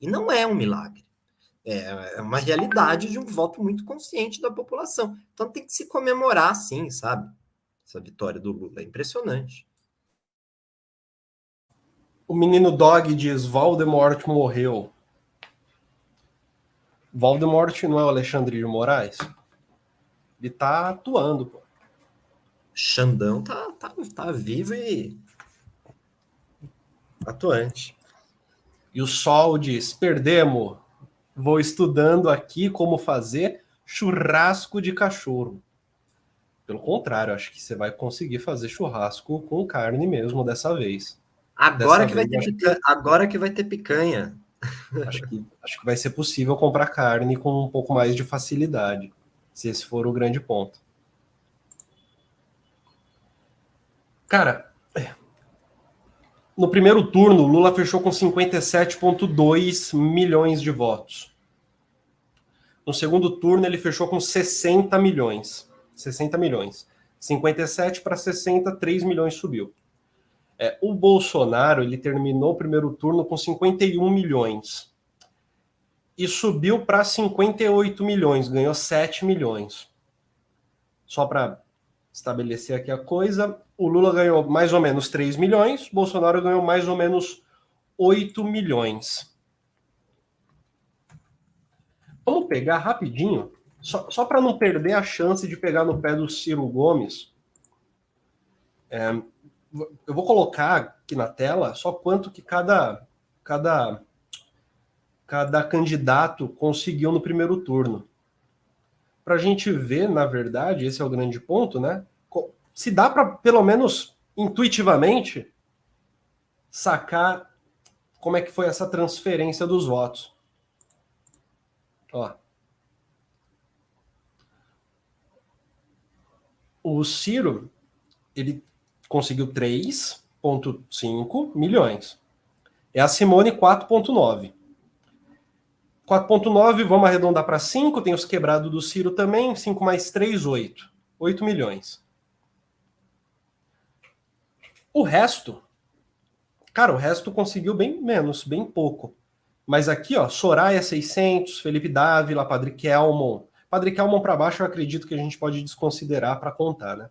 E não é um milagre. É, é uma realidade de um voto muito consciente da população. Então tem que se comemorar, sim, sabe? Essa vitória do Lula. É impressionante. O menino Dog diz: Voldemort morreu. Voldemort não é o Alexandre de Moraes? Ele tá atuando, pô. Xandão tá, tá, tá vivo e atuante. E o Sol diz: perdemos. Vou estudando aqui como fazer churrasco de cachorro. Pelo contrário, acho que você vai conseguir fazer churrasco com carne mesmo dessa vez. Agora, dessa que, vez, vai ter picanha, agora que vai ter picanha. Acho que, acho que vai ser possível comprar carne com um pouco mais de facilidade, se esse for o grande ponto. Cara, no primeiro turno, Lula fechou com 57,2 milhões de votos. No segundo turno, ele fechou com 60 milhões. 60 milhões. 57 para 60, 3 milhões subiu. É, o Bolsonaro ele terminou o primeiro turno com 51 milhões e subiu para 58 milhões, ganhou 7 milhões. Só para estabelecer aqui a coisa, o Lula ganhou mais ou menos 3 milhões, Bolsonaro ganhou mais ou menos 8 milhões. Vamos pegar rapidinho, só, só para não perder a chance de pegar no pé do Ciro Gomes. É, eu vou colocar aqui na tela só quanto que cada, cada, cada candidato conseguiu no primeiro turno. Para a gente ver, na verdade, esse é o grande ponto, né? Se dá para, pelo menos intuitivamente, sacar como é que foi essa transferência dos votos. Ó. O Ciro, ele conseguiu 3,5 milhões. É a Simone 4,9. 4,9, vamos arredondar para 5, tem os quebrados do Ciro também, 5 mais 3, 8. 8 milhões. O resto, cara, o resto conseguiu bem menos, bem pouco. Mas aqui, ó, Soraya 600, Felipe Dávila, Padre Kelmon. Padre Kelmon para baixo eu acredito que a gente pode desconsiderar para contar, né?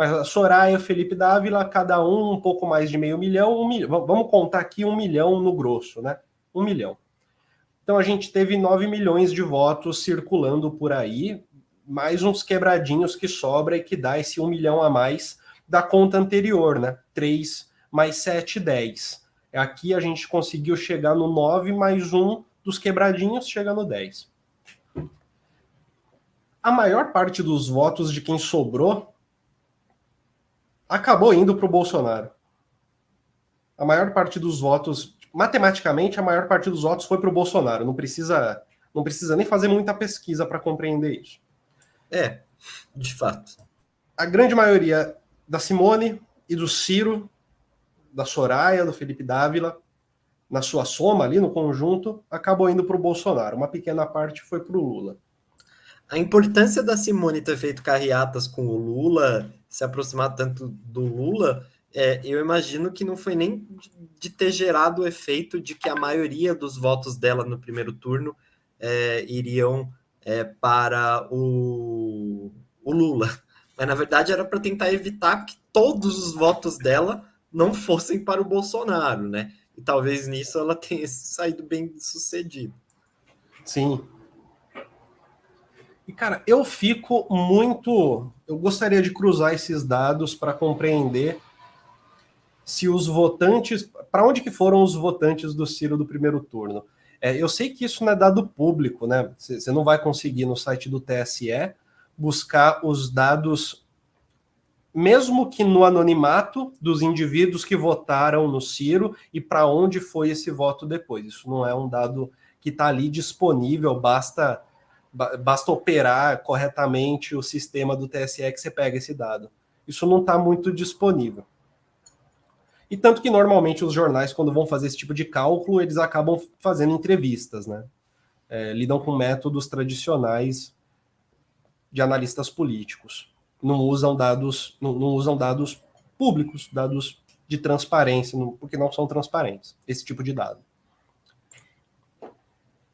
Mas a Soraya, Felipe Dávila, cada um um pouco mais de meio milhão, um milhão. Vamos contar aqui um milhão no grosso, né? Um milhão. Então a gente teve 9 milhões de votos circulando por aí, mais uns quebradinhos que sobra e que dá esse um milhão a mais da conta anterior, né? 3 mais 7, 10. Aqui a gente conseguiu chegar no 9 mais um dos quebradinhos, chega no 10. A maior parte dos votos de quem sobrou acabou indo para o Bolsonaro. A maior parte dos votos, matematicamente, a maior parte dos votos foi para o Bolsonaro. Não precisa, não precisa nem fazer muita pesquisa para compreender isso. É, de fato. A grande maioria da Simone e do Ciro, da Soraya, do Felipe Dávila, na sua soma ali no conjunto, acabou indo para o Bolsonaro. Uma pequena parte foi para o Lula. A importância da Simone ter feito carreatas com o Lula se aproximar tanto do Lula, é, eu imagino que não foi nem de ter gerado o efeito de que a maioria dos votos dela no primeiro turno é, iriam é, para o, o Lula. Mas na verdade era para tentar evitar que todos os votos dela não fossem para o Bolsonaro, né? E talvez nisso ela tenha saído bem sucedida. Sim, e, cara, eu fico muito. Eu gostaria de cruzar esses dados para compreender se os votantes. Para onde que foram os votantes do Ciro do primeiro turno? É, eu sei que isso não é dado público, né? Você não vai conseguir no site do TSE buscar os dados, mesmo que no anonimato, dos indivíduos que votaram no Ciro e para onde foi esse voto depois. Isso não é um dado que está ali disponível, basta basta operar corretamente o sistema do TSE que você pega esse dado. Isso não está muito disponível. E tanto que normalmente os jornais, quando vão fazer esse tipo de cálculo, eles acabam fazendo entrevistas, né? É, lidam com métodos tradicionais de analistas políticos. Não usam dados, não, não usam dados públicos, dados de transparência, porque não são transparentes, esse tipo de dado.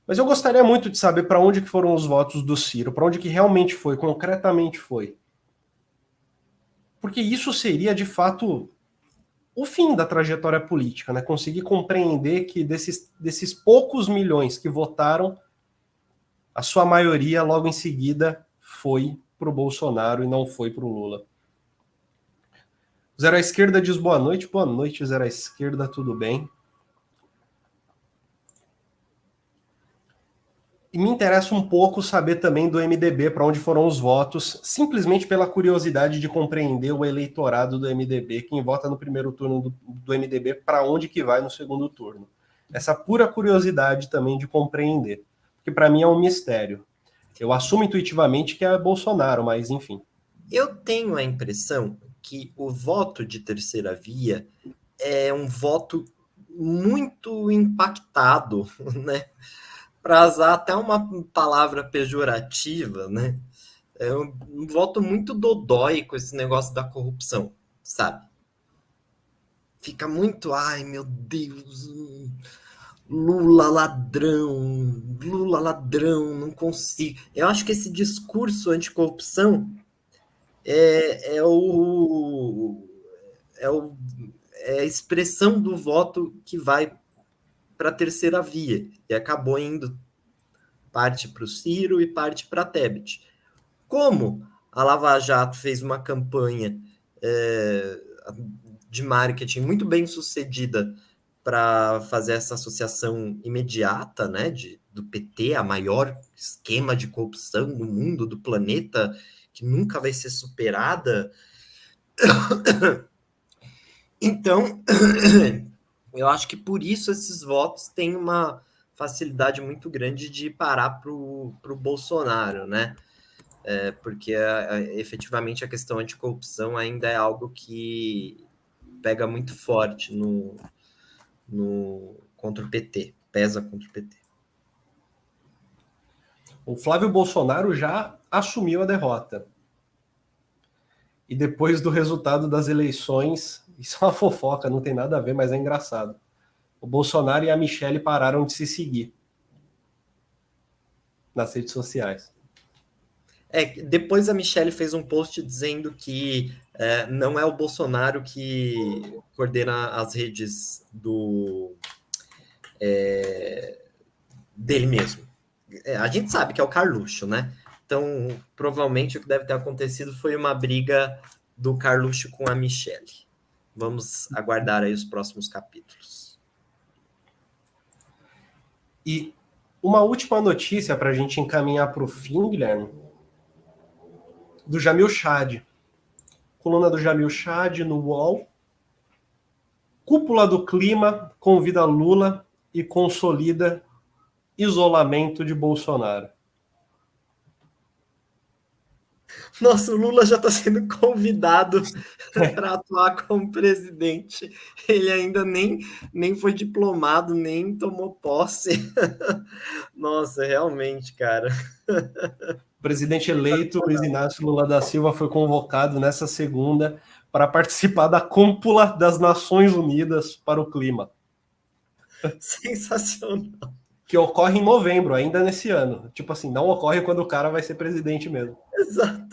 Mas eu gostaria muito de saber para onde que foram os votos do Ciro, para onde que realmente foi, concretamente foi. Porque isso seria, de fato, o fim da trajetória política, né? Conseguir compreender que desses, desses poucos milhões que votaram, a sua maioria logo em seguida foi para o Bolsonaro e não foi para o Lula. Zero à esquerda diz boa noite. Boa noite, Zero à esquerda, tudo bem? E me interessa um pouco saber também do MDB, para onde foram os votos, simplesmente pela curiosidade de compreender o eleitorado do MDB, quem vota no primeiro turno do, do MDB, para onde que vai no segundo turno. essa pura curiosidade também de compreender, porque para mim é um mistério. Eu assumo intuitivamente que é Bolsonaro, mas enfim. Eu tenho a impressão que o voto de terceira via é um voto muito impactado, né? Para usar até uma palavra pejorativa, né? É um, voto muito dodói com esse negócio da corrupção, sabe? Fica muito, ai meu Deus, Lula ladrão, Lula ladrão, não consigo. Eu acho que esse discurso anticorrupção é, é o é o é a expressão do voto que vai para a terceira via e acabou indo parte para o Ciro e parte para a Tebet. Como a Lava Jato fez uma campanha é, de marketing muito bem sucedida para fazer essa associação imediata, né, de, do PT, a maior esquema de corrupção do mundo, do planeta, que nunca vai ser superada. Então, eu acho que por isso esses votos têm uma facilidade muito grande de parar para o Bolsonaro, né? É, porque efetivamente a questão anticorrupção ainda é algo que pega muito forte no, no contra o PT, pesa contra o PT. O Flávio Bolsonaro já assumiu a derrota. E depois do resultado das eleições, isso é uma fofoca, não tem nada a ver, mas é engraçado. O Bolsonaro e a Michelle pararam de se seguir nas redes sociais. É, depois a Michelle fez um post dizendo que é, não é o Bolsonaro que coordena as redes do é, dele mesmo. É, a gente sabe que é o Carluxo, né? Então, provavelmente o que deve ter acontecido foi uma briga do Carluxo com a Michelle. Vamos aguardar aí os próximos capítulos. E uma última notícia para a gente encaminhar para o fim, Guilherme, do Jamil Chad. Coluna do Jamil Chad no UOL. Cúpula do Clima convida Lula e consolida isolamento de Bolsonaro. Nossa, o Lula já está sendo convidado para atuar como presidente. Ele ainda nem, nem foi diplomado, nem tomou posse. Nossa, realmente, cara. O presidente eleito, Luiz Inácio Lula da Silva, foi convocado nessa segunda para participar da cúpula das Nações Unidas para o Clima. Sensacional. Que ocorre em novembro, ainda nesse ano. Tipo assim, não ocorre quando o cara vai ser presidente mesmo. Exato.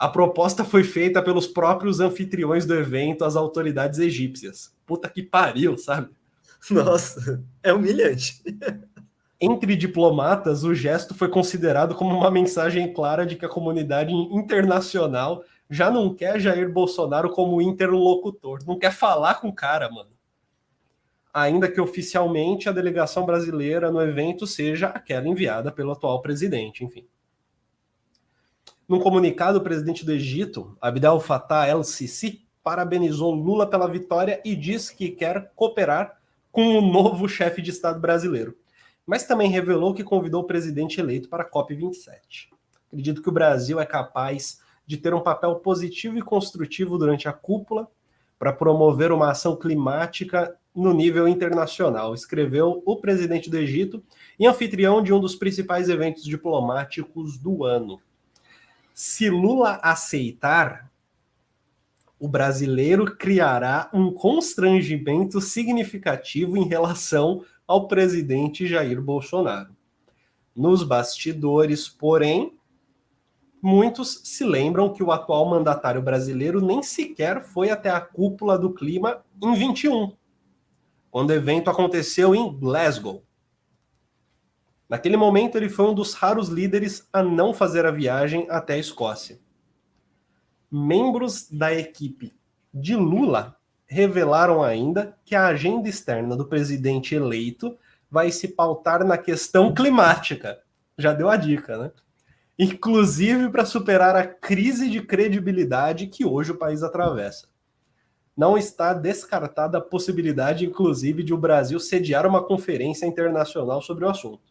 A proposta foi feita pelos próprios anfitriões do evento às autoridades egípcias. Puta que pariu, sabe? Nossa, é humilhante. Entre diplomatas, o gesto foi considerado como uma mensagem clara de que a comunidade internacional já não quer Jair Bolsonaro como interlocutor, não quer falar com o cara, mano. Ainda que oficialmente a delegação brasileira no evento seja aquela enviada pelo atual presidente, enfim. Num comunicado, o presidente do Egito, Abdel Fattah el-Sisi, parabenizou Lula pela vitória e disse que quer cooperar com o novo chefe de Estado brasileiro. Mas também revelou que convidou o presidente eleito para a COP27. Acredito que o Brasil é capaz de ter um papel positivo e construtivo durante a cúpula para promover uma ação climática no nível internacional, escreveu o presidente do Egito e anfitrião de um dos principais eventos diplomáticos do ano. Se Lula aceitar, o brasileiro criará um constrangimento significativo em relação ao presidente Jair Bolsonaro. Nos bastidores, porém, muitos se lembram que o atual mandatário brasileiro nem sequer foi até a cúpula do clima em 21, quando o evento aconteceu em Glasgow. Naquele momento, ele foi um dos raros líderes a não fazer a viagem até a Escócia. Membros da equipe de Lula revelaram ainda que a agenda externa do presidente eleito vai se pautar na questão climática. Já deu a dica, né? Inclusive para superar a crise de credibilidade que hoje o país atravessa. não está descartada a possibilidade, inclusive, de o Brasil sediar uma conferência internacional sobre o assunto.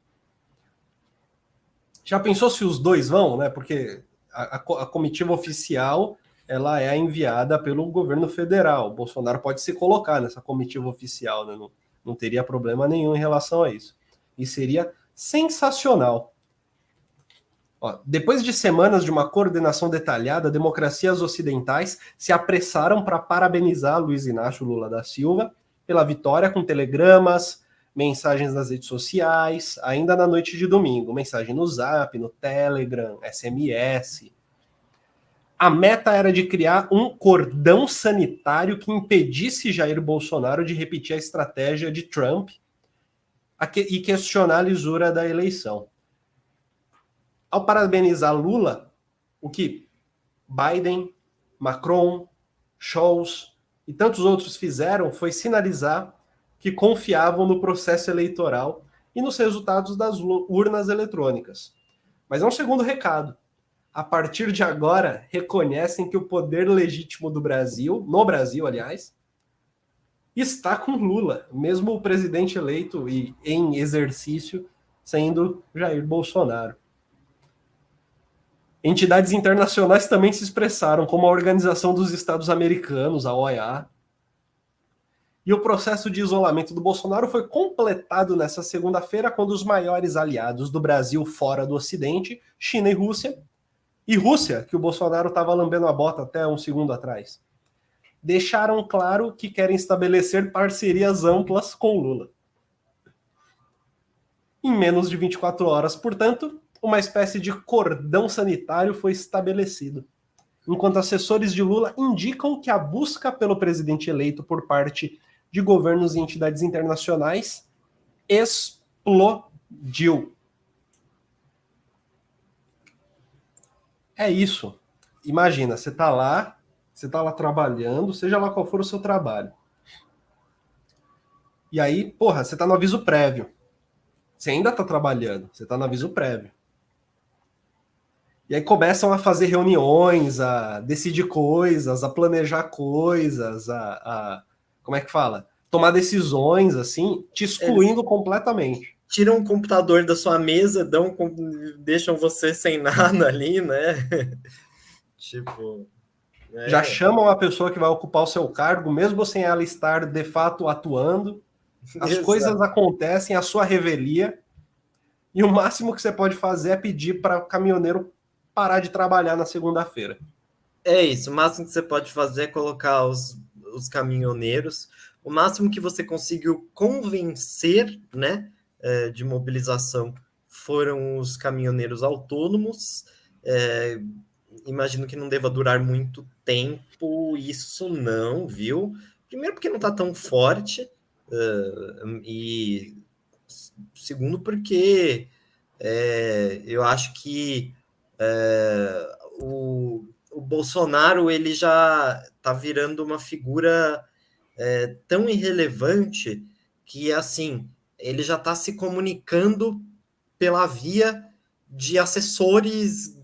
Já pensou se os dois vão, né? Porque a, a, comitiva oficial ela é enviada pelo governo federal. O Bolsonaro pode se colocar nessa comitiva oficial, né? não, não teria problema nenhum em relação a isso. E seria sensacional. Ó, depois de semanas de uma coordenação detalhada, democracias ocidentais se apressaram para parabenizar Luiz Inácio Lula da Silva pela vitória com telegramas, mensagens nas redes sociais, ainda na noite de domingo, mensagem no Zap, no Telegram, SMS. A meta era de criar um cordão sanitário que impedisse Jair Bolsonaro de repetir a estratégia de Trump e questionar a lisura da eleição ao parabenizar Lula, o que Biden, Macron, Scholz e tantos outros fizeram foi sinalizar que confiavam no processo eleitoral e nos resultados das urnas eletrônicas. Mas é um segundo recado. A partir de agora, reconhecem que o poder legítimo do Brasil, no Brasil, aliás, está com Lula, mesmo o presidente eleito e em exercício sendo Jair Bolsonaro. Entidades internacionais também se expressaram, como a Organização dos Estados Americanos, a OEA. E o processo de isolamento do Bolsonaro foi completado nessa segunda-feira, quando os maiores aliados do Brasil fora do Ocidente, China e Rússia, e Rússia, que o Bolsonaro estava lambendo a bota até um segundo atrás, deixaram claro que querem estabelecer parcerias amplas com Lula. Em menos de 24 horas, portanto, uma espécie de cordão sanitário foi estabelecido, enquanto assessores de Lula indicam que a busca pelo presidente eleito por parte de governos e entidades internacionais explodiu. É isso. Imagina, você está lá, você está lá trabalhando, seja lá qual for o seu trabalho. E aí, porra, você está no aviso prévio. Você ainda está trabalhando, você está no aviso prévio. E aí começam a fazer reuniões, a decidir coisas, a planejar coisas, a, a como é que fala? Tomar decisões, assim, te excluindo completamente. Tiram o computador da sua mesa, dão, deixam você sem nada ali, né? tipo. É. Já chamam a pessoa que vai ocupar o seu cargo, mesmo sem ela estar de fato atuando. As Exato. coisas acontecem à sua revelia. E o máximo que você pode fazer é pedir para o caminhoneiro parar de trabalhar na segunda-feira. É isso. O máximo que você pode fazer é colocar os, os caminhoneiros. O máximo que você conseguiu convencer, né, é, de mobilização foram os caminhoneiros autônomos. É, imagino que não deva durar muito tempo. Isso não, viu? Primeiro porque não está tão forte uh, e segundo porque é, eu acho que é, o, o Bolsonaro ele já está virando uma figura é, tão irrelevante que assim ele já está se comunicando pela via de assessores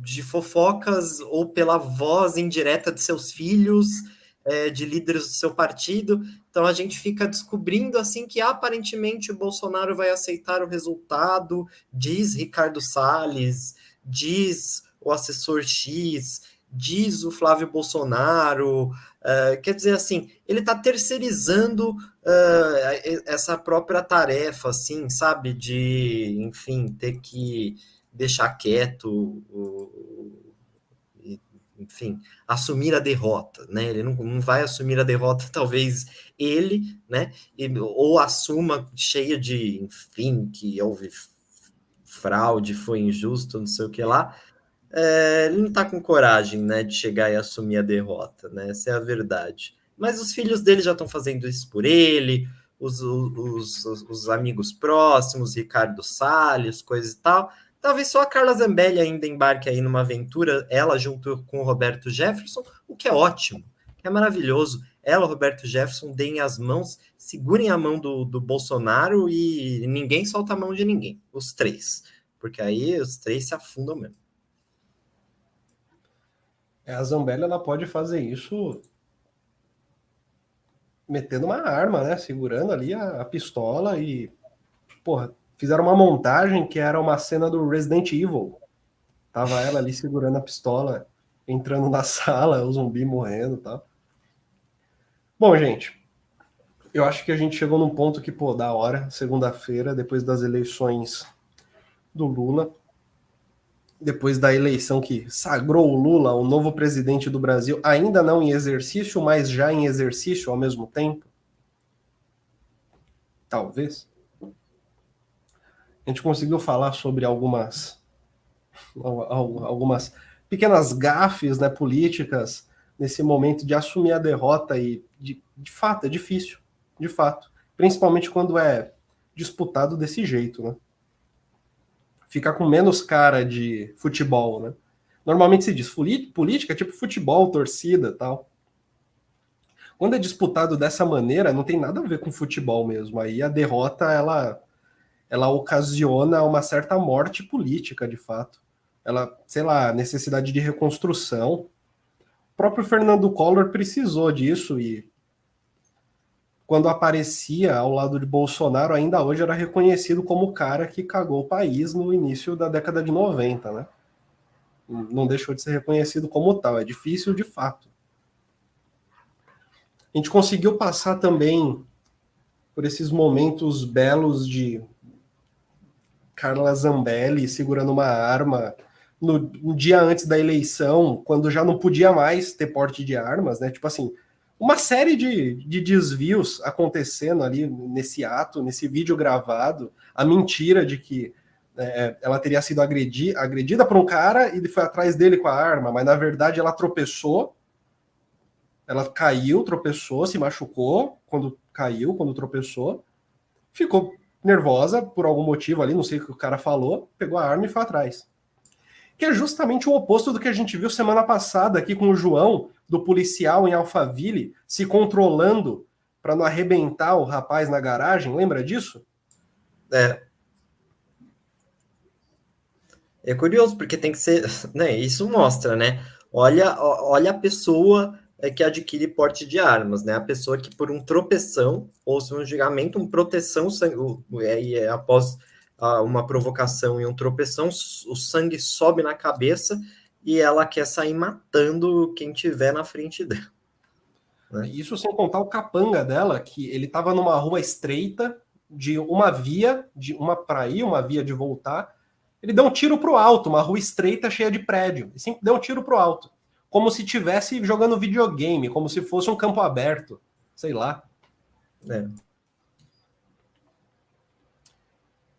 de fofocas ou pela voz indireta de seus filhos, é, de líderes do seu partido. Então a gente fica descobrindo assim que aparentemente o Bolsonaro vai aceitar o resultado, diz Ricardo Salles, diz o assessor X, diz o Flávio Bolsonaro. Uh, quer dizer assim, ele está terceirizando uh, essa própria tarefa, assim, sabe, de, enfim, ter que deixar quieto enfim, assumir a derrota, né? Ele não, não vai assumir a derrota, talvez ele, né? ou assuma cheia de, enfim, que houve fraude, foi injusto, não sei o que lá. É, ele não está com coragem, né, de chegar e assumir a derrota, né? Essa é a verdade. Mas os filhos dele já estão fazendo isso por ele, os, os, os, os amigos próximos, Ricardo Salles, coisa e tal Talvez só a Carla Zambelli ainda embarque aí numa aventura, ela junto com o Roberto Jefferson, o que é ótimo, é maravilhoso. Ela, Roberto Jefferson, deem as mãos, segurem a mão do, do Bolsonaro e ninguém solta a mão de ninguém, os três, porque aí os três se afundam mesmo. É, a Zambelli ela pode fazer isso metendo uma arma, né? Segurando ali a, a pistola e, porra, fizeram uma montagem que era uma cena do Resident Evil. Tava ela ali segurando a pistola, entrando na sala, o zumbi morrendo e tal. Bom, gente, eu acho que a gente chegou num ponto que, pô, da hora, segunda-feira, depois das eleições do Lula, depois da eleição que sagrou o Lula, o novo presidente do Brasil, ainda não em exercício, mas já em exercício ao mesmo tempo? Talvez. A gente conseguiu falar sobre algumas algumas pequenas gafes né, políticas nesse momento de assumir a derrota e de, de fato é difícil de fato. Principalmente quando é disputado desse jeito, né? Fica com menos cara de futebol, né? Normalmente se diz política, tipo futebol, torcida tal. Quando é disputado dessa maneira, não tem nada a ver com futebol mesmo. Aí a derrota, ela, ela ocasiona uma certa morte política, de fato. Ela, sei lá, necessidade de reconstrução. O próprio Fernando Collor precisou disso e quando aparecia ao lado de Bolsonaro, ainda hoje era reconhecido como o cara que cagou o país no início da década de 90, né? Não deixou de ser reconhecido como tal, é difícil de fato. A gente conseguiu passar também por esses momentos belos de Carla Zambelli segurando uma arma no, no dia antes da eleição, quando já não podia mais ter porte de armas, né? Tipo assim, uma série de, de desvios acontecendo ali nesse ato, nesse vídeo gravado, a mentira de que é, ela teria sido agredi, agredida por um cara e ele foi atrás dele com a arma, mas na verdade ela tropeçou, ela caiu, tropeçou, se machucou quando caiu, quando tropeçou, ficou nervosa por algum motivo ali, não sei o que o cara falou, pegou a arma e foi atrás. Que é justamente o oposto do que a gente viu semana passada aqui com o João, do policial em Alphaville se controlando para não arrebentar o rapaz na garagem, lembra disso? É. É curioso, porque tem que ser. Né, isso mostra, né? Olha, olha a pessoa é, que adquire porte de armas, né? A pessoa que, por um tropeção, ou se um julgamento, uma proteção, é, é, após uma provocação e um tropeção, o sangue sobe na cabeça e ela quer sair matando quem tiver na frente dela. Né? Isso sem contar o capanga dela, que ele estava numa rua estreita, de uma via, de uma para ir, uma via de voltar. Ele deu um tiro para o alto, uma rua estreita cheia de prédio. E deu um tiro para o alto. Como se tivesse jogando videogame, como se fosse um campo aberto. Sei lá. É.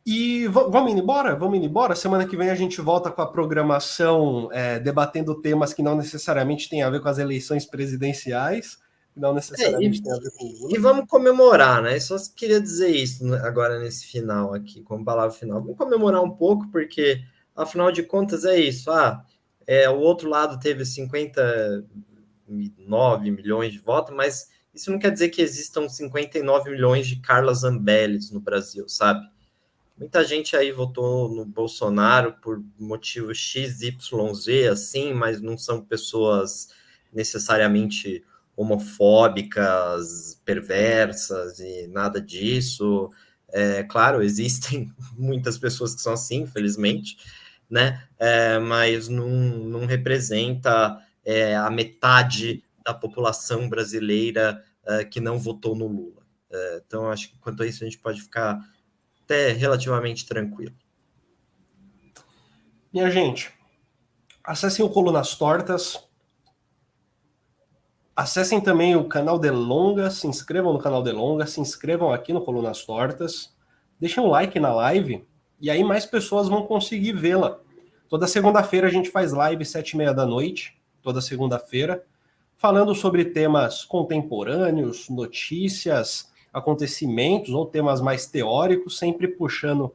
E vamos indo embora? Vamos indo embora? Semana que vem a gente volta com a programação é, debatendo temas que não necessariamente têm a ver com as eleições presidenciais, não necessariamente é, e, têm a ver com. E vamos comemorar, né? Só queria dizer isso agora nesse final aqui, como palavra final. Vamos comemorar um pouco, porque afinal de contas é isso. Ah, é, o outro lado teve 59 milhões de votos, mas isso não quer dizer que existam 59 milhões de Carla Zambellis no Brasil, sabe? Muita gente aí votou no Bolsonaro por motivo X, Y, Z, assim, mas não são pessoas necessariamente homofóbicas, perversas e nada disso. É, claro, existem muitas pessoas que são assim, infelizmente, né? É, mas não, não representa é, a metade da população brasileira é, que não votou no Lula. É, então, acho que quanto a isso a gente pode ficar até relativamente tranquilo. Minha gente, acessem o Colunas Tortas. Acessem também o canal Delonga, se inscrevam no canal Delonga, se inscrevam aqui no Colunas Tortas. Deixem um like na live e aí mais pessoas vão conseguir vê-la. Toda segunda-feira a gente faz live sete e meia da noite, toda segunda-feira, falando sobre temas contemporâneos, notícias, acontecimentos ou temas mais teóricos, sempre puxando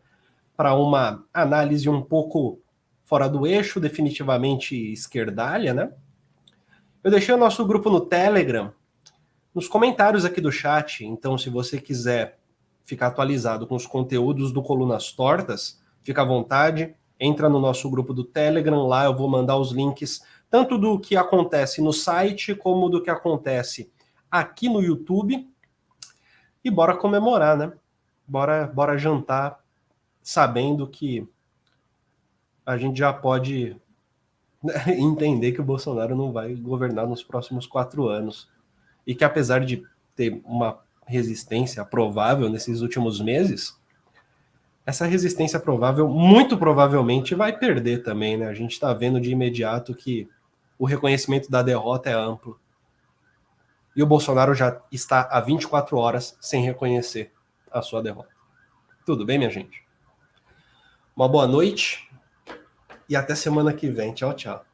para uma análise um pouco fora do eixo, definitivamente esquerdalha, né? Eu deixei o nosso grupo no Telegram, nos comentários aqui do chat, então se você quiser ficar atualizado com os conteúdos do Colunas Tortas, fica à vontade, entra no nosso grupo do Telegram, lá eu vou mandar os links tanto do que acontece no site como do que acontece aqui no YouTube E bora comemorar, né? Bora, bora jantar sabendo que a gente já pode entender que o Bolsonaro não vai governar nos próximos quatro anos. E que apesar de ter uma resistência provável nesses últimos meses, essa resistência provável, muito provavelmente, vai perder também, né? A gente está vendo de imediato que o reconhecimento da derrota é amplo. E o Bolsonaro já está há 24 horas sem reconhecer a sua derrota. Tudo bem, minha gente? Uma boa noite e até semana que vem. Tchau, tchau.